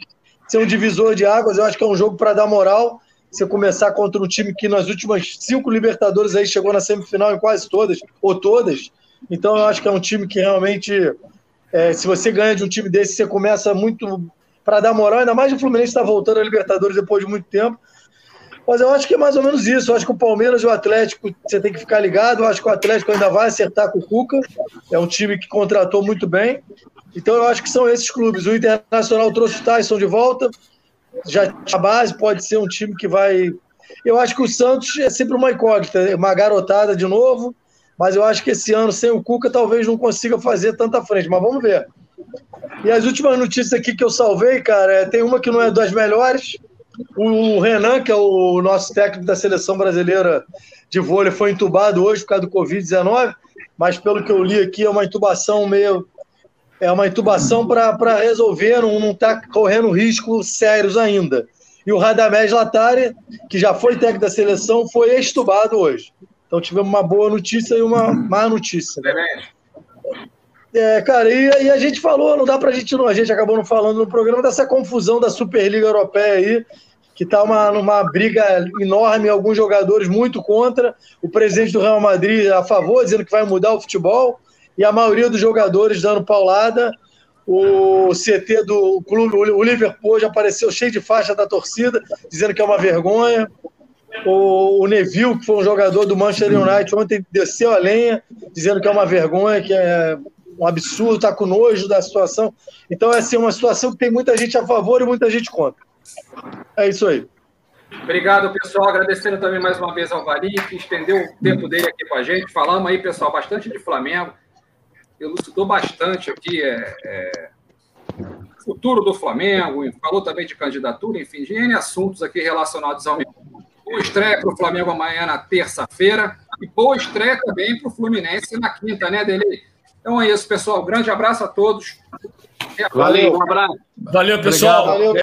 ser um divisor de águas. Eu acho que é um jogo para dar moral. Você começar contra um time que nas últimas cinco Libertadores aí chegou na semifinal em quase todas, ou todas. Então eu acho que é um time que realmente, é, se você ganha de um time desse, você começa muito para dar moral, ainda mais o Fluminense está voltando a Libertadores depois de muito tempo. Mas eu acho que é mais ou menos isso. Eu acho que o Palmeiras e o Atlético, você tem que ficar ligado. Eu acho que o Atlético ainda vai acertar com o Cuca. É um time que contratou muito bem. Então eu acho que são esses clubes. O Internacional trouxe o Tyson de volta. Já a base pode ser um time que vai. Eu acho que o Santos é sempre uma incógnita, uma garotada de novo. Mas eu acho que esse ano, sem o Cuca, talvez não consiga fazer tanta frente. Mas vamos ver. E as últimas notícias aqui que eu salvei, cara, é, tem uma que não é das melhores. O Renan, que é o nosso técnico da seleção brasileira de vôlei, foi entubado hoje por causa do Covid-19, mas pelo que eu li aqui, é uma intubação meio. É uma intubação para resolver, não está correndo riscos sérios ainda. E o Radamés Latari, que já foi técnico da seleção, foi extubado hoje. Então tivemos uma boa notícia e uma má notícia. É, cara, e, e, a gente falou, não dá pra gente não, a gente acabou não falando no programa dessa confusão da Superliga Europeia aí, que tá uma, numa briga enorme, alguns jogadores muito contra, o presidente do Real Madrid a favor, dizendo que vai mudar o futebol, e a maioria dos jogadores dando paulada. O CT do clube, o Liverpool, já apareceu cheio de faixa da torcida, dizendo que é uma vergonha. O, o Neville, que foi um jogador do Manchester United, ontem desceu a lenha, dizendo que é uma vergonha, que é um absurdo, está com nojo da situação. Então, é assim, uma situação que tem muita gente a favor e muita gente contra. É isso aí. Obrigado, pessoal. Agradecendo também mais uma vez ao Vari, que estendeu o tempo dele aqui com a gente. Falamos aí, pessoal, bastante de Flamengo. Elucidou bastante aqui é, é, futuro do Flamengo, falou também de candidatura, enfim, de N assuntos aqui relacionados ao Boa estreia para o Flamengo amanhã na terça-feira e boa estreia também para o Fluminense na quinta, né, Dele? Então é isso, pessoal. Grande abraço a todos. Valeu, um abraço. Valeu, pessoal. Obrigado. Valeu.